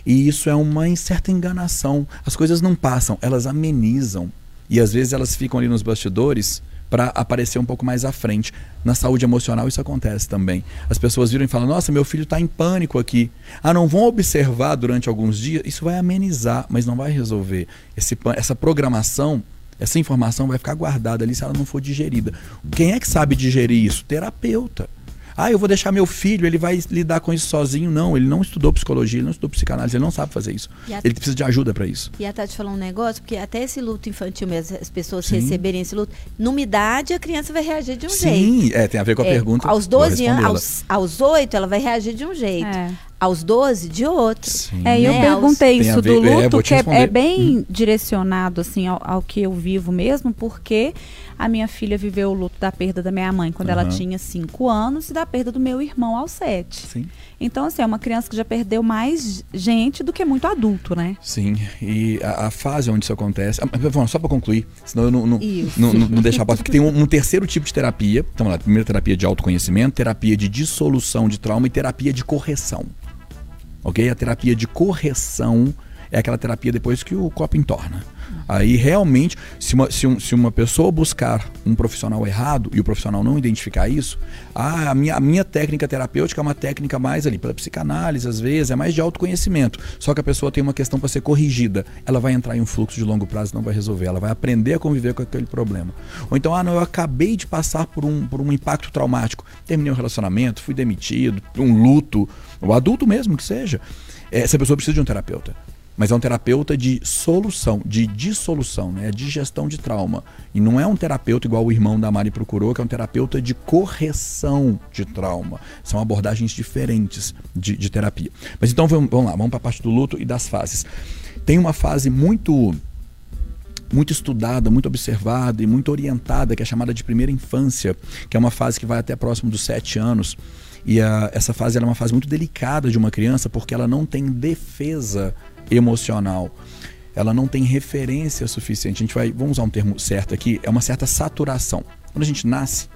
E isso é uma certa enganação. As coisas não passam, elas amenizam. E às vezes elas ficam ali nos bastidores para aparecer um pouco mais à frente. Na saúde emocional isso acontece também. As pessoas viram e falam: "Nossa, meu filho está em pânico aqui". Ah, não vão observar durante alguns dias. Isso vai amenizar, mas não vai resolver. Esse, essa programação, essa informação vai ficar guardada ali se ela não for digerida. Quem é que sabe digerir isso? Terapeuta. Ah, eu vou deixar meu filho, ele vai lidar com isso sozinho. Não, ele não estudou psicologia, ele não estudou psicanálise, ele não sabe fazer isso. A- Ele precisa de ajuda para isso. E a Tati falou um negócio, porque até esse luto infantil mesmo, as pessoas Sim. receberem esse luto, numa idade a criança vai reagir de um jeito. Sim, é, tem a ver com a É, pergunta. Aos vou 12 anos, aos, aos 8, ela vai reagir de um jeito. É. Aos 12, de outro. Sim. É, eu Né, perguntei Tem isso ver- do é, luto, te que é, é bem direcionado assim ao, ao que eu vivo mesmo, porque a minha filha viveu o luto da perda da minha mãe quando ela Aham. tinha 5 anos e da perda do meu irmão aos 7. Sim. Então, assim, é uma criança que já perdeu mais gente do que muito adulto, né? Sim, e a, a fase onde isso acontece. Ah, só para concluir, senão eu não, não, não, não, não deixar. Porque tem um, um terceiro tipo de terapia. Então, lá, primeira terapia de autoconhecimento, terapia de dissolução de trauma e terapia de correção. Ok? A terapia de correção é aquela terapia depois que o copo entorna. Aí realmente, se uma, se, um- se uma pessoa buscar um profissional errado e o profissional não identificar isso, ah, a minha, a minha técnica terapêutica é uma técnica mais ali, pela psicanálise, às vezes, é mais de autoconhecimento. Só que a pessoa tem uma questão para ser corrigida. Ela vai entrar em um fluxo de longo prazo não vai resolver. Ela vai aprender a conviver com aquele problema. Ou então, ah, não, eu acabei de passar por um, por um impacto traumático. Terminei um relacionamento, fui demitido, um luto, o adulto mesmo que seja. Essa pessoa precisa de um terapeuta. Mas é um terapeuta de solução, de dissolução, né? de gestão de trauma. E não é um terapeuta igual o irmão da Mari procurou, que é um terapeuta de correção de trauma. São abordagens diferentes de, de terapia. Mas então vamos, vamos lá, vamos para a parte do luto e das fases. Tem uma fase muito muito estudada, muito observada e muito orientada, que é chamada de primeira infância, que é uma fase que vai até próximo dos sete anos. E a, essa fase é uma fase muito delicada de uma criança, porque ela não tem defesa emocional. Ela não tem referência suficiente. A gente vai, vamos usar um termo certo aqui, é uma certa saturação. Quando a gente nasce,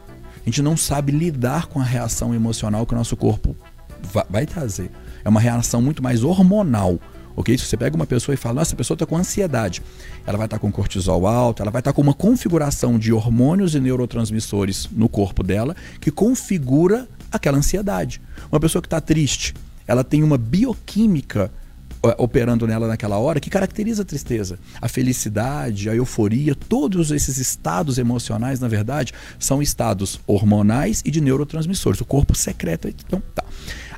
a gente não sabe lidar com a reação emocional que o nosso corpo va- vai trazer. É uma reação muito mais hormonal. Ok? Se você pega uma pessoa e fala, nossa, a pessoa está com ansiedade, ela vai estar com cortisol alto, ela vai estar com uma configuração de hormônios e neurotransmissores no corpo dela que configura aquela ansiedade. Uma pessoa que está triste, ela tem uma bioquímica operando nela naquela hora que caracteriza a tristeza. A felicidade, a euforia, todos esses estados emocionais, na verdade, são estados hormonais e de neurotransmissores. O corpo secreta. Então, tá.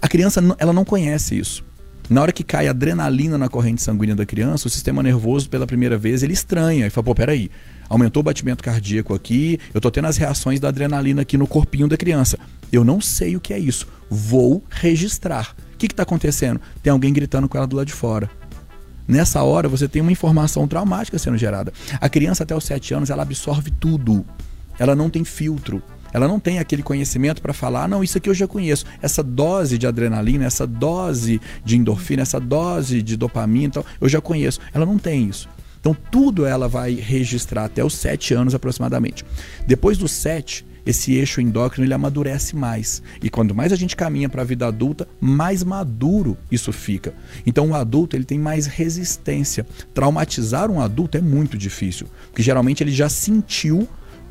A criança ela não conhece isso. Na hora que cai adrenalina na corrente sanguínea da criança, o sistema nervoso, pela primeira vez, ele estranha e fala: pô, peraí, aumentou o batimento cardíaco aqui, eu tô tendo as reações da adrenalina aqui no corpinho da criança. Eu não sei o que é isso. Vou registrar. Que está acontecendo? Tem alguém gritando com ela do lado de fora. Nessa hora, você tem uma informação traumática sendo gerada. A criança, até os 7 anos, ela absorve tudo. Ela não tem filtro. Ela não tem aquele conhecimento para falar, ah, não, isso aqui eu já conheço. Essa dose de adrenalina, essa dose de endorfina, essa dose de dopamina, então, eu já conheço. Ela não tem isso. Então, tudo ela vai registrar até os 7 anos aproximadamente. Depois dos 7, esse eixo endócrino ele amadurece mais. E quanto mais a gente caminha para a vida adulta, mais maduro isso fica. Então o adulto ele tem mais resistência. Traumatizar um adulto é muito difícil, porque geralmente ele já sentiu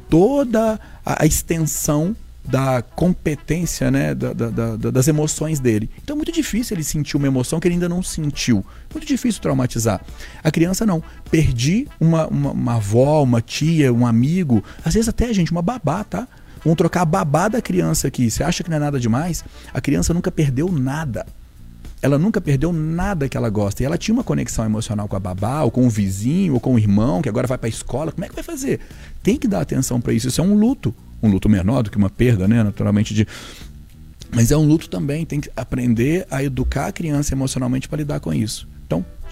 toda a extensão da competência, né, da, da, da, das emoções dele. Então é muito difícil ele sentir uma emoção que ele ainda não sentiu. Muito difícil traumatizar. A criança não. Perdi uma, uma, uma avó, uma tia, um amigo, às vezes até, gente, uma babá, tá? Vamos trocar a babá da criança aqui. Você acha que não é nada demais? A criança nunca perdeu nada. Ela nunca perdeu nada que ela gosta. E ela tinha uma conexão emocional com a babá, ou com o vizinho, ou com o irmão, que agora vai para a escola. Como é que vai fazer? Tem que dar atenção para isso. Isso é um luto. Um luto menor do que uma perda, né? Naturalmente, de mas é um luto também, tem que aprender a educar a criança emocionalmente para lidar com isso.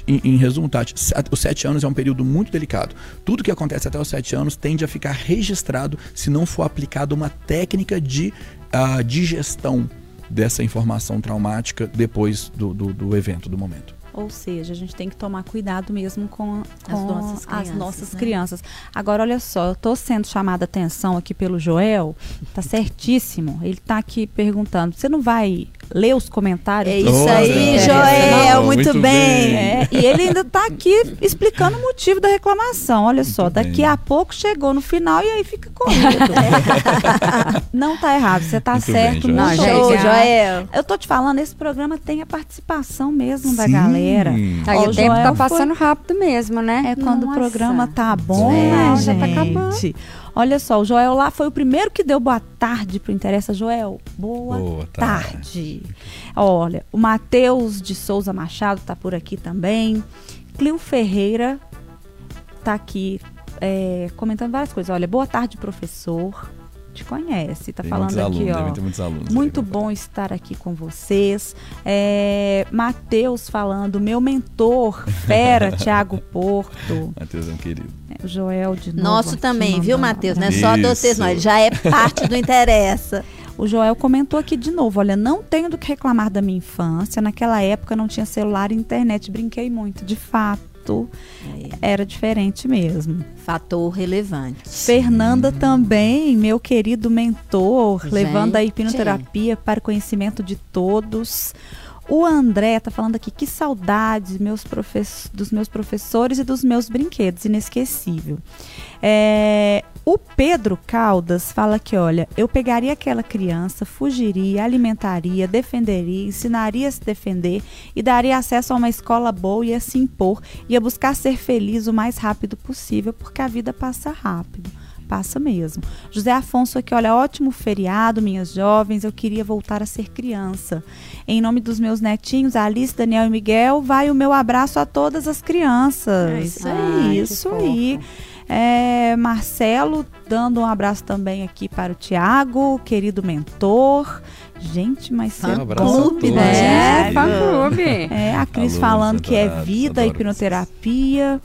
Em, em resumo, Tati, os sete anos é um período muito delicado. Tudo que acontece até os sete anos tende a ficar registrado se não for aplicada uma técnica de uh, digestão dessa informação traumática depois do, do, do evento, do momento. Ou seja, a gente tem que tomar cuidado mesmo com, com as nossas crianças. As nossas né? crianças. Agora, olha só, eu estou sendo chamada a atenção aqui pelo Joel, tá certíssimo. Ele está aqui perguntando: você não vai ler os comentários? É isso aí, Joel, muito, muito, bem. bem. É, e ele ainda está aqui explicando o motivo da reclamação. Olha muito só, daqui bem. a pouco chegou no final e aí fica corrido. não tá errado, você tá muito certo. Bem, Joel. Não, gente, Joel. Eu tô te falando, esse programa tem a participação mesmo Sim. da galera. Tá, o, o tempo tá passando foi... rápido mesmo, né? É quando Nossa. o programa tá bom, é, né, já tá acabando. Olha só, o Joel lá foi o primeiro que deu boa tarde pro Interessa. Joel, boa, boa tarde. tarde. Olha, o Matheus de Souza Machado tá por aqui também. Clio Ferreira tá aqui é, comentando várias coisas. Olha, boa tarde, professor te conhece. Tá tem falando aqui, alunos, ó. Muito aí, bom estar aqui com vocês. É, Matheus falando, meu mentor, fera, Tiago Porto. Matheus é um querido. O Joel de novo. Nosso também, viu, Matheus? Não é só de vocês, não. Ele já é parte do Interessa. O Joel comentou aqui de novo: olha, não tenho do que reclamar da minha infância. Naquela época não tinha celular e internet. Brinquei muito, de fato. É. Era diferente mesmo. Fator relevante. Fernanda também, meu querido mentor, Gente. levando a hipnoterapia para o conhecimento de todos. O André está falando aqui, que saudades meus dos meus professores e dos meus brinquedos, inesquecível. É, o Pedro Caldas fala que, olha, eu pegaria aquela criança, fugiria, alimentaria, defenderia, ensinaria a se defender e daria acesso a uma escola boa e a se impor, ia buscar ser feliz o mais rápido possível, porque a vida passa rápido passa mesmo. José Afonso aqui, olha, ótimo feriado, minhas jovens. Eu queria voltar a ser criança. Em nome dos meus netinhos, Alice, Daniel e Miguel, vai o meu abraço a todas as crianças. É isso aí, isso aí. É, Marcelo, dando um abraço também aqui para o Tiago, querido mentor. Gente, mas fã um clube, né? É, fã clube. É, a Cris Alô, falando que é vida, hipnoterapia.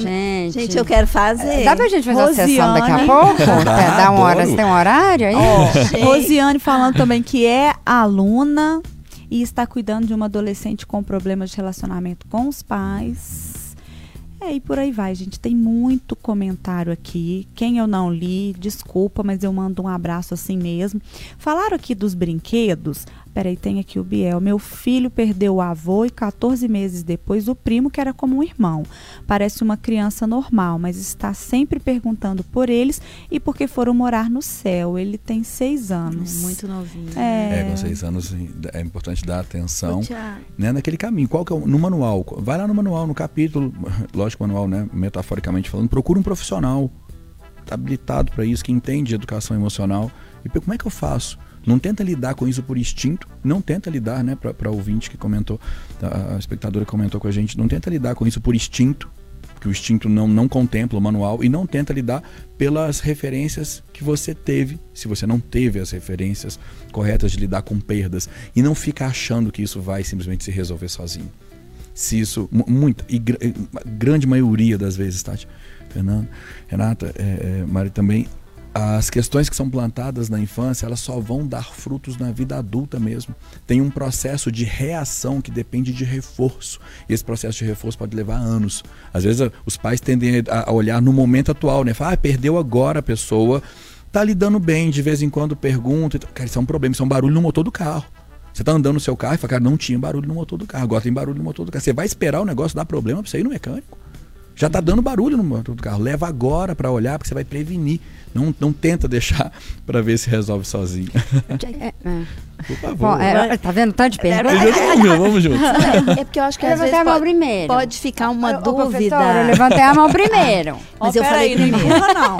Vocês. Gente, gente, eu quero fazer. Dá pra gente fazer Rosiane. uma sessão daqui a pouco? Dá, Dá uma hora, você tem um horário aí? Oh, Rosiane falando também que é aluna e está cuidando de uma adolescente com problemas de relacionamento com os pais. É, e por aí vai, gente. Tem muito comentário aqui. Quem eu não li, desculpa, mas eu mando um abraço assim mesmo. Falaram aqui dos brinquedos. Peraí, tem aqui o Biel. Meu filho perdeu o avô e 14 meses depois o primo, que era como um irmão. Parece uma criança normal, mas está sempre perguntando por eles e porque foram morar no céu. Ele tem seis anos. É muito novinho. É, é com seis anos é importante dar atenção né, naquele caminho. Qual que é o, no manual? Vai lá no manual, no capítulo, lógico, manual, né? Metaforicamente falando, procura um profissional habilitado para isso, que entende educação emocional. E como é que eu faço? Não tenta lidar com isso por instinto, não tenta lidar, né, para ouvinte que comentou, a espectadora comentou com a gente, não tenta lidar com isso por instinto, que o instinto não, não contempla o manual, e não tenta lidar pelas referências que você teve, se você não teve as referências corretas de lidar com perdas, e não fica achando que isso vai simplesmente se resolver sozinho. Se isso, muita, e grande maioria das vezes, Tati, Fernando, Renata, é, é, Mari também, as questões que são plantadas na infância, elas só vão dar frutos na vida adulta mesmo. Tem um processo de reação que depende de reforço. E esse processo de reforço pode levar anos. Às vezes os pais tendem a olhar no momento atual, né? Fala, ah, perdeu agora a pessoa, tá lidando bem, de vez em quando pergunta. Cara, isso é um problema, isso é um barulho no motor do carro. Você tá andando no seu carro e fala, cara, não tinha barulho no motor do carro, agora tem barulho no motor do carro. Você vai esperar o negócio dar problema pra você ir no mecânico? Já tá dando barulho no motor do carro. Leva agora para olhar, porque você vai prevenir. Não, não tenta deixar para ver se resolve sozinho. É, é. Por favor. Bom, é, tá vendo tanto de pergunta? vamos juntos. É porque eu acho que às vezes pode, primeiro. pode ficar uma eu, dúvida. eu levantei a mão primeiro. Mas oh, eu falei aí, primeiro. Não, não.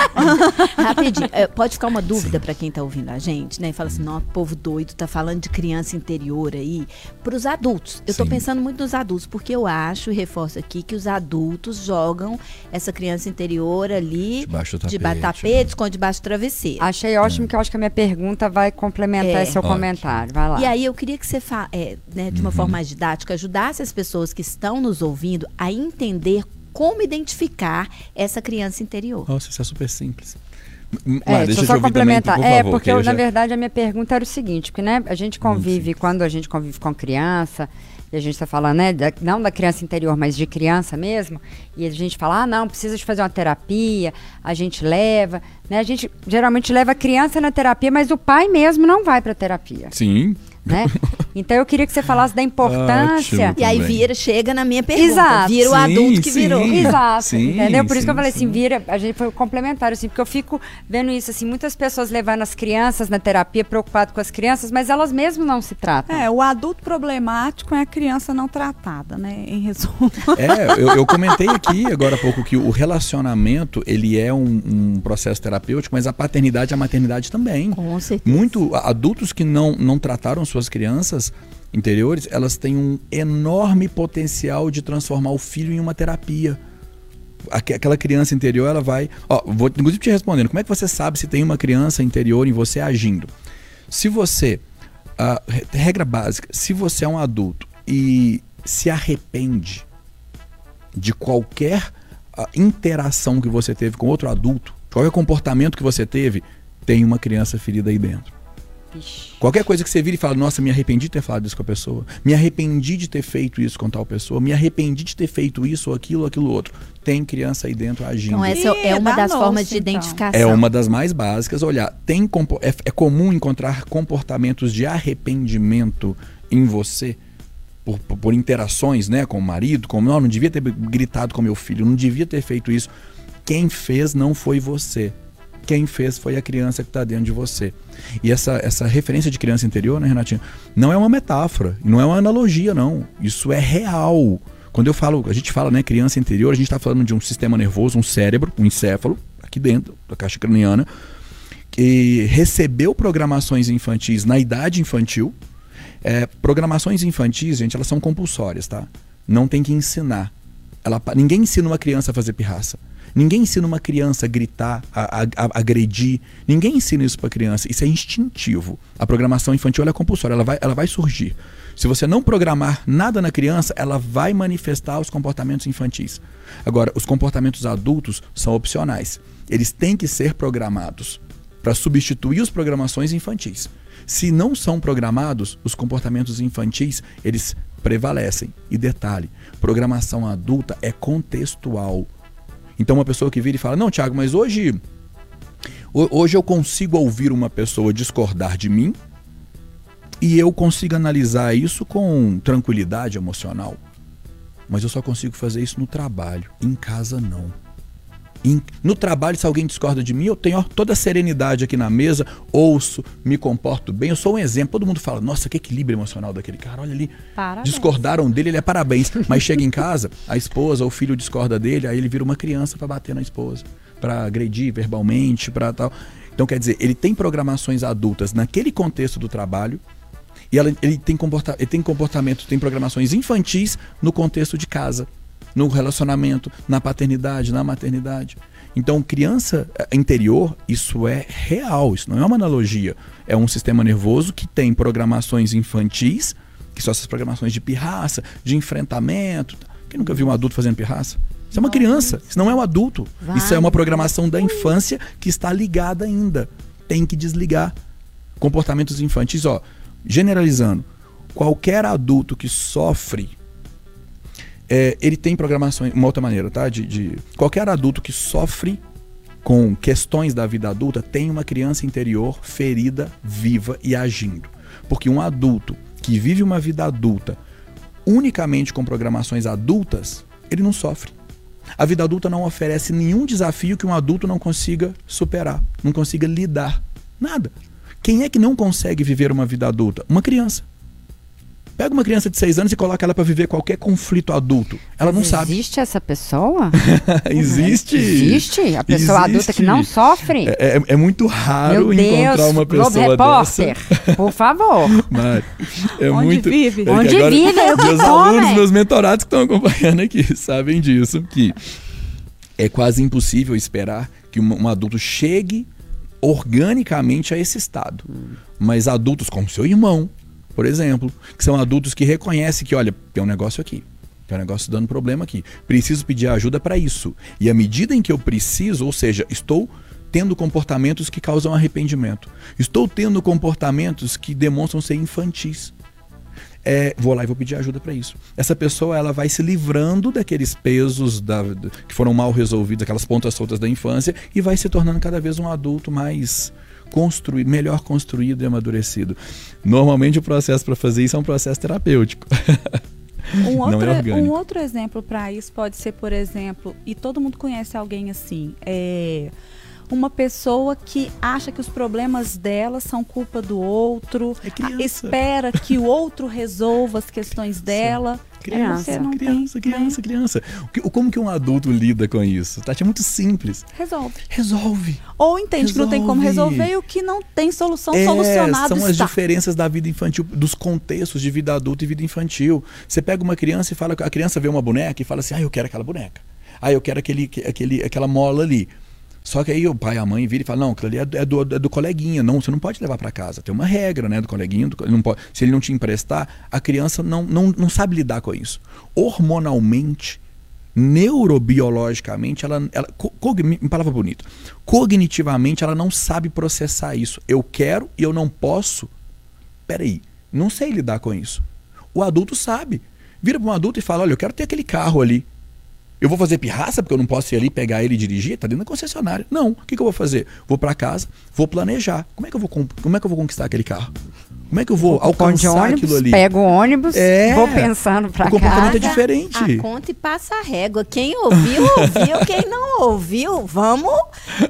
Rapidinho. É, pode ficar uma dúvida para quem tá ouvindo a gente, né? E fala assim, não, povo doido, tá falando de criança interior aí. Para os adultos. Eu Sim. tô pensando muito nos adultos, porque eu acho, e reforço aqui, que os adultos jogam essa criança interior ali debaixo do tapete, de tapete, esconde debaixo do travesseiro. Achei ótimo, é. que eu acho que a minha pergunta vai complementar é. seu Ótimo. comentário. Vai lá. E aí eu queria que você, é, né, de uma uhum. forma mais didática, ajudasse as pessoas que estão nos ouvindo a entender como identificar essa criança interior. Nossa, isso é super simples. É, deixa eu só complementar. Também, por favor, é, porque eu, já... na verdade a minha pergunta era o seguinte, porque né, a gente convive, hum, quando a gente convive com criança, e a gente está falando, né, da, não da criança interior, mas de criança mesmo, e a gente fala, ah, não, precisa de fazer uma terapia, a gente leva, né, a gente geralmente leva a criança na terapia, mas o pai mesmo não vai para terapia. Sim. Né? Então eu queria que você falasse da importância. Ótimo, e aí vira, chega na minha pergunta. Exato. Vira o sim, adulto que sim, virou. Exato. Sim, entendeu? Por isso que eu falei assim, vira, a gente foi complementar, assim, porque eu fico vendo isso, assim, muitas pessoas levando as crianças na terapia, preocupado com as crianças, mas elas mesmo não se tratam. É, o adulto problemático é a criança não tratada, né? Em resumo. É, eu, eu comentei aqui agora há pouco que o relacionamento, ele é um, um processo terapêutico, mas a paternidade e a maternidade também. Com certeza. Muito adultos que não, não trataram suas crianças interiores, elas têm um enorme potencial de transformar o filho em uma terapia. Aquela criança interior, ela vai. Ó, vou inclusive te respondendo: como é que você sabe se tem uma criança interior em você agindo? Se você. Uh, regra básica: se você é um adulto e se arrepende de qualquer uh, interação que você teve com outro adulto, qualquer comportamento que você teve, tem uma criança ferida aí dentro. Qualquer coisa que você vira e fala, nossa, me arrependi de ter falado isso com a pessoa, me arrependi de ter feito isso com tal pessoa, me arrependi de ter feito isso ou aquilo ou aquilo outro. Tem criança aí dentro agindo. Então, essa é uma das formas de então. identificação. É uma das mais básicas. Olhar, tem é, é comum encontrar comportamentos de arrependimento em você. Por, por, por, interações né, com o marido, como não, não devia ter gritado com meu filho, não devia ter feito isso. Quem fez não foi você quem fez foi a criança que está dentro de você. E essa, essa referência de criança interior, né, Renatinha, não é uma metáfora, não é uma analogia, não. Isso é real. Quando eu falo, a gente fala, né, criança interior, a gente está falando de um sistema nervoso, um cérebro, um encéfalo, aqui dentro da caixa craniana, que recebeu programações infantis na idade infantil. É, programações infantis, gente, elas são compulsórias, tá? Não tem que ensinar. Ela, ninguém ensina uma criança a fazer pirraça. Ninguém ensina uma criança a gritar, a, a, a agredir. Ninguém ensina isso para criança. Isso é instintivo. A programação infantil é compulsória, ela vai, ela vai surgir. Se você não programar nada na criança, ela vai manifestar os comportamentos infantis. Agora, os comportamentos adultos são opcionais. Eles têm que ser programados para substituir as programações infantis. Se não são programados, os comportamentos infantis, eles prevalecem. E detalhe, programação adulta é contextual. Então uma pessoa que vira e fala: "Não, Tiago, mas hoje hoje eu consigo ouvir uma pessoa discordar de mim e eu consigo analisar isso com tranquilidade emocional. Mas eu só consigo fazer isso no trabalho, em casa não no trabalho, se alguém discorda de mim, eu tenho toda a serenidade aqui na mesa, ouço, me comporto bem. Eu sou um exemplo. Todo mundo fala, nossa, que equilíbrio emocional daquele cara. Olha ali. Parabéns. Discordaram dele, ele é parabéns. Mas chega em casa, a esposa ou o filho discorda dele, aí ele vira uma criança para bater na esposa, para agredir verbalmente, para tal. Então, quer dizer, ele tem programações adultas naquele contexto do trabalho, e ela, ele, tem comporta, ele tem comportamento, tem programações infantis no contexto de casa no relacionamento, na paternidade, na maternidade. Então, criança eh, interior, isso é real, isso não é uma analogia. É um sistema nervoso que tem programações infantis, que são essas programações de pirraça, de enfrentamento. Quem nunca viu um adulto fazendo pirraça? Isso é uma criança, isso não é um adulto. Vai. Isso é uma programação da infância que está ligada ainda. Tem que desligar. Comportamentos infantis, ó, generalizando, qualquer adulto que sofre, é, ele tem programação, uma outra maneira, tá? De, de- qualquer adulto que sofre com questões da vida adulta tem uma criança interior ferida, viva e agindo. Porque um adulto que vive uma vida adulta unicamente com programações adultas, ele não sofre. A vida adulta não oferece nenhum desafio que um adulto não consiga superar, não consiga lidar. Nada. Quem é que não consegue viver uma vida adulta? Uma criança. Pega uma criança de 6 anos e coloca ela para viver qualquer conflito adulto. Ela não Mas sabe. Existe essa pessoa? Existe. Existe? A pessoa Existe. adulta que não sofre? É, é- é muito raro Meu encontrar Deus, uma Globo pessoa Repórter, dessa. por favor. Mari, é Onde muito. vive? é Onde agora vive? Eu Meus alunos, meus mentorados que estão acompanhando aqui sabem disso. Que é quase impossível esperar que um, um adulto chegue organicamente a esse estado. Mas adultos como seu irmão, por exemplo, que são adultos que reconhecem que, olha, tem um negócio aqui. Tem um negócio dando problema aqui. Preciso pedir ajuda para isso. E à medida em que eu preciso, ou seja, estou tendo comportamentos que causam arrependimento. Estou tendo comportamentos que demonstram ser infantis. É, vou lá e vou pedir ajuda para isso. Essa pessoa ela vai se livrando daqueles pesos da- que foram mal resolvidos, aquelas pontas soltas da infância, e vai se tornando cada vez um adulto mais construído, melhor construído e amadurecido. Normalmente o processo para fazer isso é um processo terapêutico. Um Não outro, é um outro exemplo para isso pode ser, por exemplo, e todo mundo conhece alguém assim, é uma pessoa que acha que os problemas dela são culpa do outro, É espera que o outro resolva as questões dela. Criança. Não criança, tem, criança, né? criança. O Como que um adulto lida com isso? Tati, é muito simples. Resolve. Resolve. Ou entende que não tem como Resolve. resolver e o que não tem solução É, solucionado são as está. diferenças da vida infantil, dos contextos de vida adulta e vida infantil. Você pega uma criança e fala, a criança vê uma boneca e fala assim, ah, eu quero aquela boneca. Ah, eu quero aquele, aquele, aquela mola ali. Só que aí o pai e a mãe viram e falam, não, aquilo ali é do, é do, é do coleguinha, não, você não pode levar para casa. Tem uma regra, né, do coleguinha, do não pode, se ele não te emprestar, a criança não, não, não sabe lidar com isso. Hormonalmente, neurobiologicamente, ela, ela co- cogni- palavra bonita, cognitivamente ela não sabe processar isso. Eu quero e eu não posso. Peraí, não sei lidar com isso. O adulto sabe. Vira para um adulto e fala, olha, eu quero ter aquele carro ali. Eu vou fazer pirraça porque eu não posso ir ali pegar ele e dirigir? Tá dentro da concessionária. Não. O que, que eu vou fazer? Vou para casa, vou planejar. Como é que eu vou com- como é que eu vou conquistar aquele carro? Como é que eu vou Ponto de alcançar ônibus, aquilo ali? pego o ônibus, É. vou pensando pra O comportamento casa. é diferente. A conta e passa a régua. Quem ouviu, ouviu. Quem não ouviu, vamos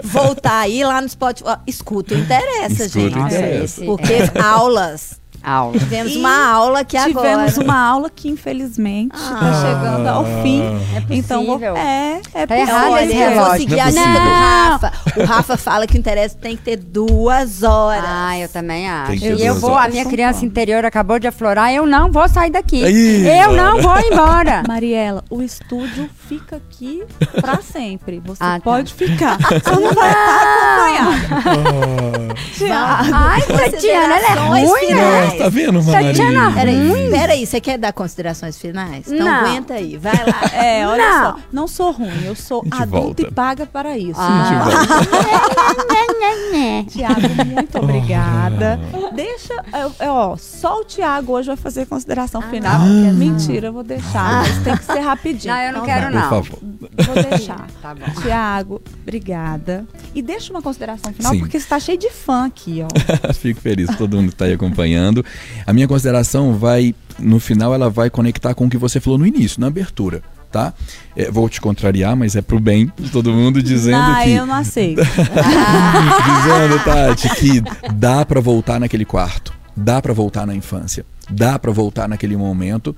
voltar aí lá no Spotify. Escuta, interessa, Escuta, gente. interessa. Porque aulas. Aula. Tivemos uma aula aqui agora. Tivemos uma aula que, infelizmente, Ah. está chegando ao fim. É então, vou- possível. é, é Tá errado possível. Olha, esse eu vou relógio. seguir Não é a dica do Rafa. O Rafa fala que o interesse tem que ter duas horas. Ah, eu também acho. Que E eu vou, a horas. minha criança interior acabou de aflorar, eu não vou sair daqui. Aí, eu bora. não vou embora. Mariela, o estúdio fica aqui pra sempre. Você Ah, tá. pode ficar. Você não vai estar acompanhada. Tiago. Ai, Tatiana, ela é ruim, né? Finais. Nossa, tá vendo, Tatiana, Maria? Peraí, peraí, você quer dar considerações finais? Então Não. aguenta aí, vai lá. É, olha Não. só. Não sou ruim, eu sou gente adulta volta. e paga para isso. Ah. Tiago, muito obrigada. Deixa, eu- eu, ó, só o Tiago hoje vai fazer consideração final. Mentira, eu vou deixar, mas tem que ser rapidinho. Não, eu não Então quero, Por não. favor. Vou deixar. Tá bom. Tiago, obrigada. E deixa uma consideração final, Sim. porque você tá cheio de fã aqui, ó. Fico feliz todo mundo que está aí acompanhando. A minha consideração vai, no final, ela vai conectar com o que você falou no início, na abertura, tá? É, vou te contrariar, mas é pro bem de todo mundo, dizendo ah, que. eu não aceito. dizendo, Tati, que dá pra voltar naquele quarto, dá pra voltar na infância, dá pra voltar naquele momento,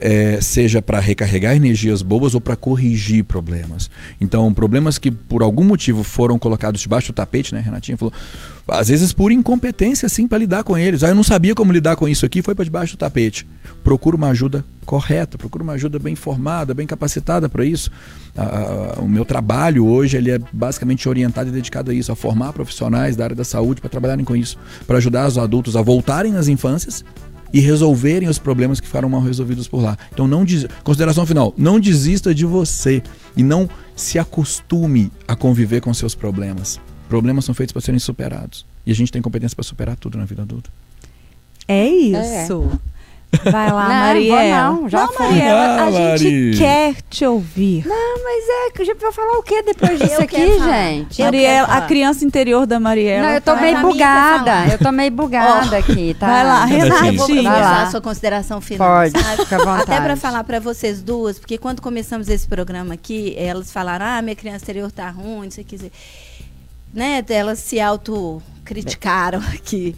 é, seja pra recarregar energias boas ou pra corrigir problemas. Então, problemas que por algum motivo foram colocados debaixo do tapete, né? Renatinha falou, às vezes por incompetência, assim, pra lidar com eles. Ah, eu não sabia como lidar com isso aqui, foi pra debaixo do tapete. Procura uma ajuda correta, procura uma ajuda bem formada, bem capacitada para isso. Ah, o meu trabalho hoje ele é basicamente orientado e dedicado a isso, a formar profissionais da área da saúde para trabalharem com isso, para ajudar os adultos a voltarem nas infâncias e resolverem os problemas que ficaram mal resolvidos por lá. Então não des... consideração final, não desista de você. E não se acostume a conviver com seus problemas. Problemas são feitos para serem superados. E a gente tem competência para superar tudo na vida adulta. É isso. Vai lá, Não, Mariela. vou não, já foi. Mariela, a Ah, gente Mari. quer te ouvir. Não, mas é que a gente vai falar o que depois disso Eu aqui, gente? Eu Mariela, a criança interior da Mariela. Não, eu tô tá- meio bugada. Eu tô meio bugada aqui, tá? Vai lá, Renatinha. Eu vou começar lá. a sua consideração final. Pode, sabe? fica à vontade. Até para falar para vocês duas, porque quando começamos esse programa aqui, elas falaram: ah, minha criança interior tá ruim, não sei o que dizer. Né? Elas se autocriticaram aqui.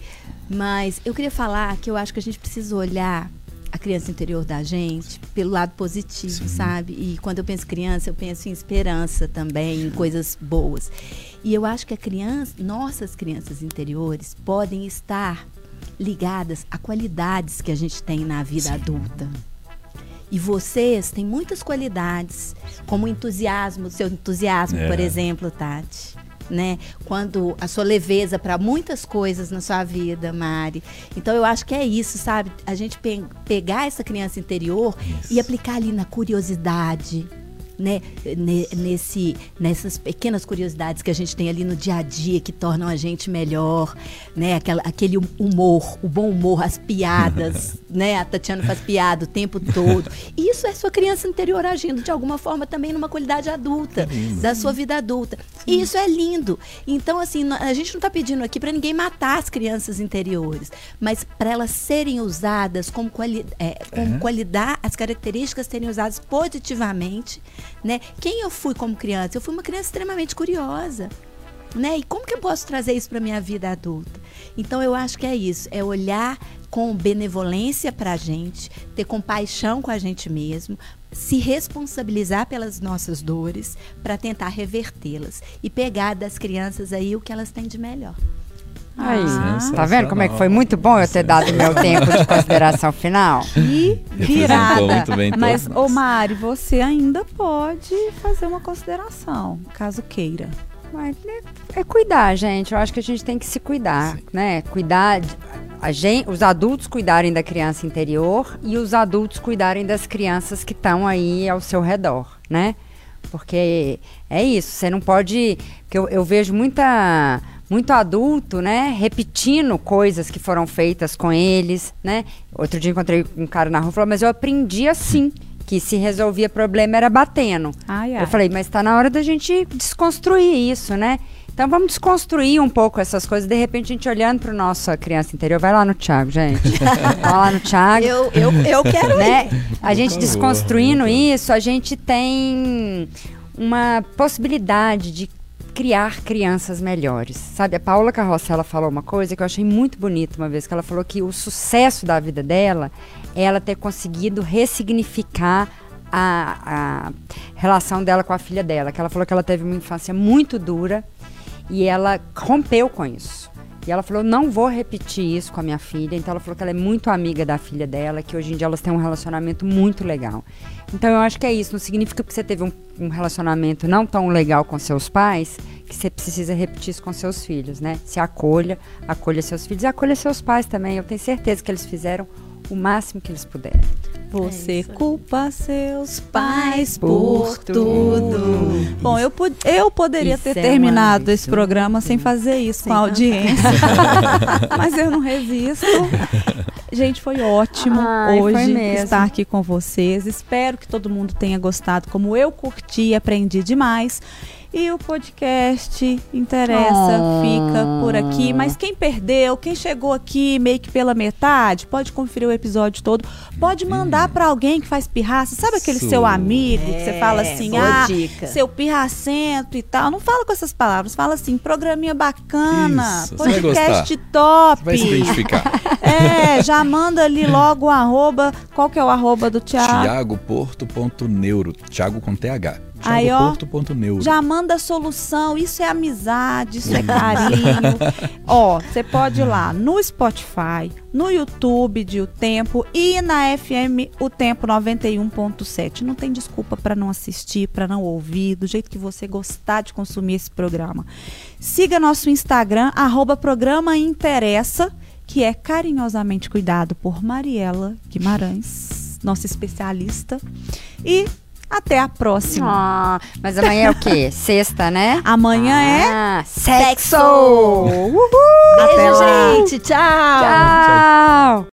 Mas eu queria falar que eu acho que a gente precisa olhar a criança interior da gente pelo lado positivo, Sim. sabe? E quando eu penso criança, eu penso em esperança também, em coisas boas. E eu acho que a criança, nossas crianças interiores podem estar ligadas a qualidades que a gente tem na vida adulta. E vocês têm muitas qualidades, como o entusiasmo, o seu entusiasmo, É. por exemplo, Tati. Né? Quando a sua leveza para muitas coisas na sua vida, Mari. Então eu acho que é isso, sabe? A gente pe- pegar essa criança interior Isso. e aplicar ali na curiosidade, né? Ne- Nesse, nessas pequenas curiosidades que a gente tem ali no dia a dia que tornam a gente melhor, né? Aquela, aquele humor, o bom humor, as piadas, né? A Tatiana faz piada o tempo todo. E isso é sua criança interior agindo de alguma forma também numa qualidade adulta, da sua vida adulta. E isso é lindo. Então, assim, a gente não está pedindo aqui para ninguém matar as crianças interiores, mas para elas serem usadas como, quali é, como É. qualidade, as características serem usadas positivamente, né? Quem eu fui como criança? Eu fui uma criança extremamente curiosa. Né? E como que eu posso trazer isso para minha vida adulta? Então eu acho que é isso, é olhar com benevolência para a gente, ter compaixão com a gente mesmo, se responsabilizar pelas nossas dores para tentar revertê-las e pegar das crianças aí o que elas têm de melhor. Aí, Ah. tá vendo como é que foi muito bom eu ter dado meu tempo de consideração final? E Representou virada. muito bem Mas, ô. Mari, você ainda pode fazer uma consideração, caso queira. Mas é, é cuidar, gente. Eu acho que a gente tem que se cuidar, né? Cuidar, de- a gente, os adultos cuidarem da criança interior e os adultos cuidarem das crianças que estão aí ao seu redor, né? Porque é isso, você não pode. Porque eu, eu vejo muita, muito adulto, né, repetindo coisas que foram feitas com eles, né? Outro dia encontrei um cara na rua e falou, mas eu aprendi assim, que se resolvia problema era batendo. Ai, ai. Eu falei, mas está na hora da gente desconstruir isso, né? Então vamos desconstruir um pouco essas coisas. De repente, a gente olhando para nossa criança interior, vai lá no Thiago, gente. vai lá no Thiago. Eu, eu, eu quero né? A gente desconstruindo isso, a gente tem uma possibilidade de criar crianças melhores. Sabe, a Paula Carrossela falou uma coisa que eu achei muito bonita uma vez, que ela falou que o sucesso da vida dela é ela ter conseguido ressignificar a, a relação dela com a filha dela, que ela falou que ela teve uma infância muito dura e ela rompeu com isso. E ela falou, não vou repetir isso com a minha filha. Então ela falou que ela é muito amiga da filha dela, que hoje em dia elas têm um relacionamento muito legal. Então eu acho que é isso. Não significa que você teve um, um relacionamento não tão legal com seus pais, que você precisa repetir isso com seus filhos, né? Se acolha, acolha seus filhos e acolha seus pais também. Eu tenho certeza que eles fizeram o máximo que eles puderam. Você É culpa seus Pais por tudo. Bom, eu, eu poderia Isso ter é terminado esse programa sem fazer isso Sem com a audiência. Mas eu não resisto. Gente, foi ótimo Ai, foi hoje mesmo. estar aqui com vocês. Espero que todo mundo tenha gostado, como eu curti e aprendi demais. E o podcast interessa, Oh. fica por aqui. Mas quem perdeu, quem chegou aqui meio que pela metade, pode conferir o episódio todo. Pode mandar pra alguém que faz pirraça. Sabe aquele seu amigo que você fala assim, É, boa ah, dica. seu pirracento e tal. Não fala com essas palavras, fala assim, programinha bacana, Isso, podcast top. Vai se identificar. É, já manda ali logo o arroba. Qual que é o arroba do Thiago? Tiagoporto.neuro. Tiago com TH. Aí, ó. Já manda solução. Isso é amizade, isso é carinho. Ó, você pode ir lá no Spotify, no YouTube de O Tempo e na FM O Tempo 91.7. Não tem desculpa para não assistir, para não ouvir, do jeito que você gostar de consumir esse programa. Siga nosso Instagram, arroba programa Interessa, que é carinhosamente cuidado por Mariela Guimarães, nossa especialista. E Até a próxima. Ah, mas amanhã é o quê? Sexta, né? Amanhã é Ah, sexo! Uhul! Beijo, Até lá. gente. Tchau. Tchau!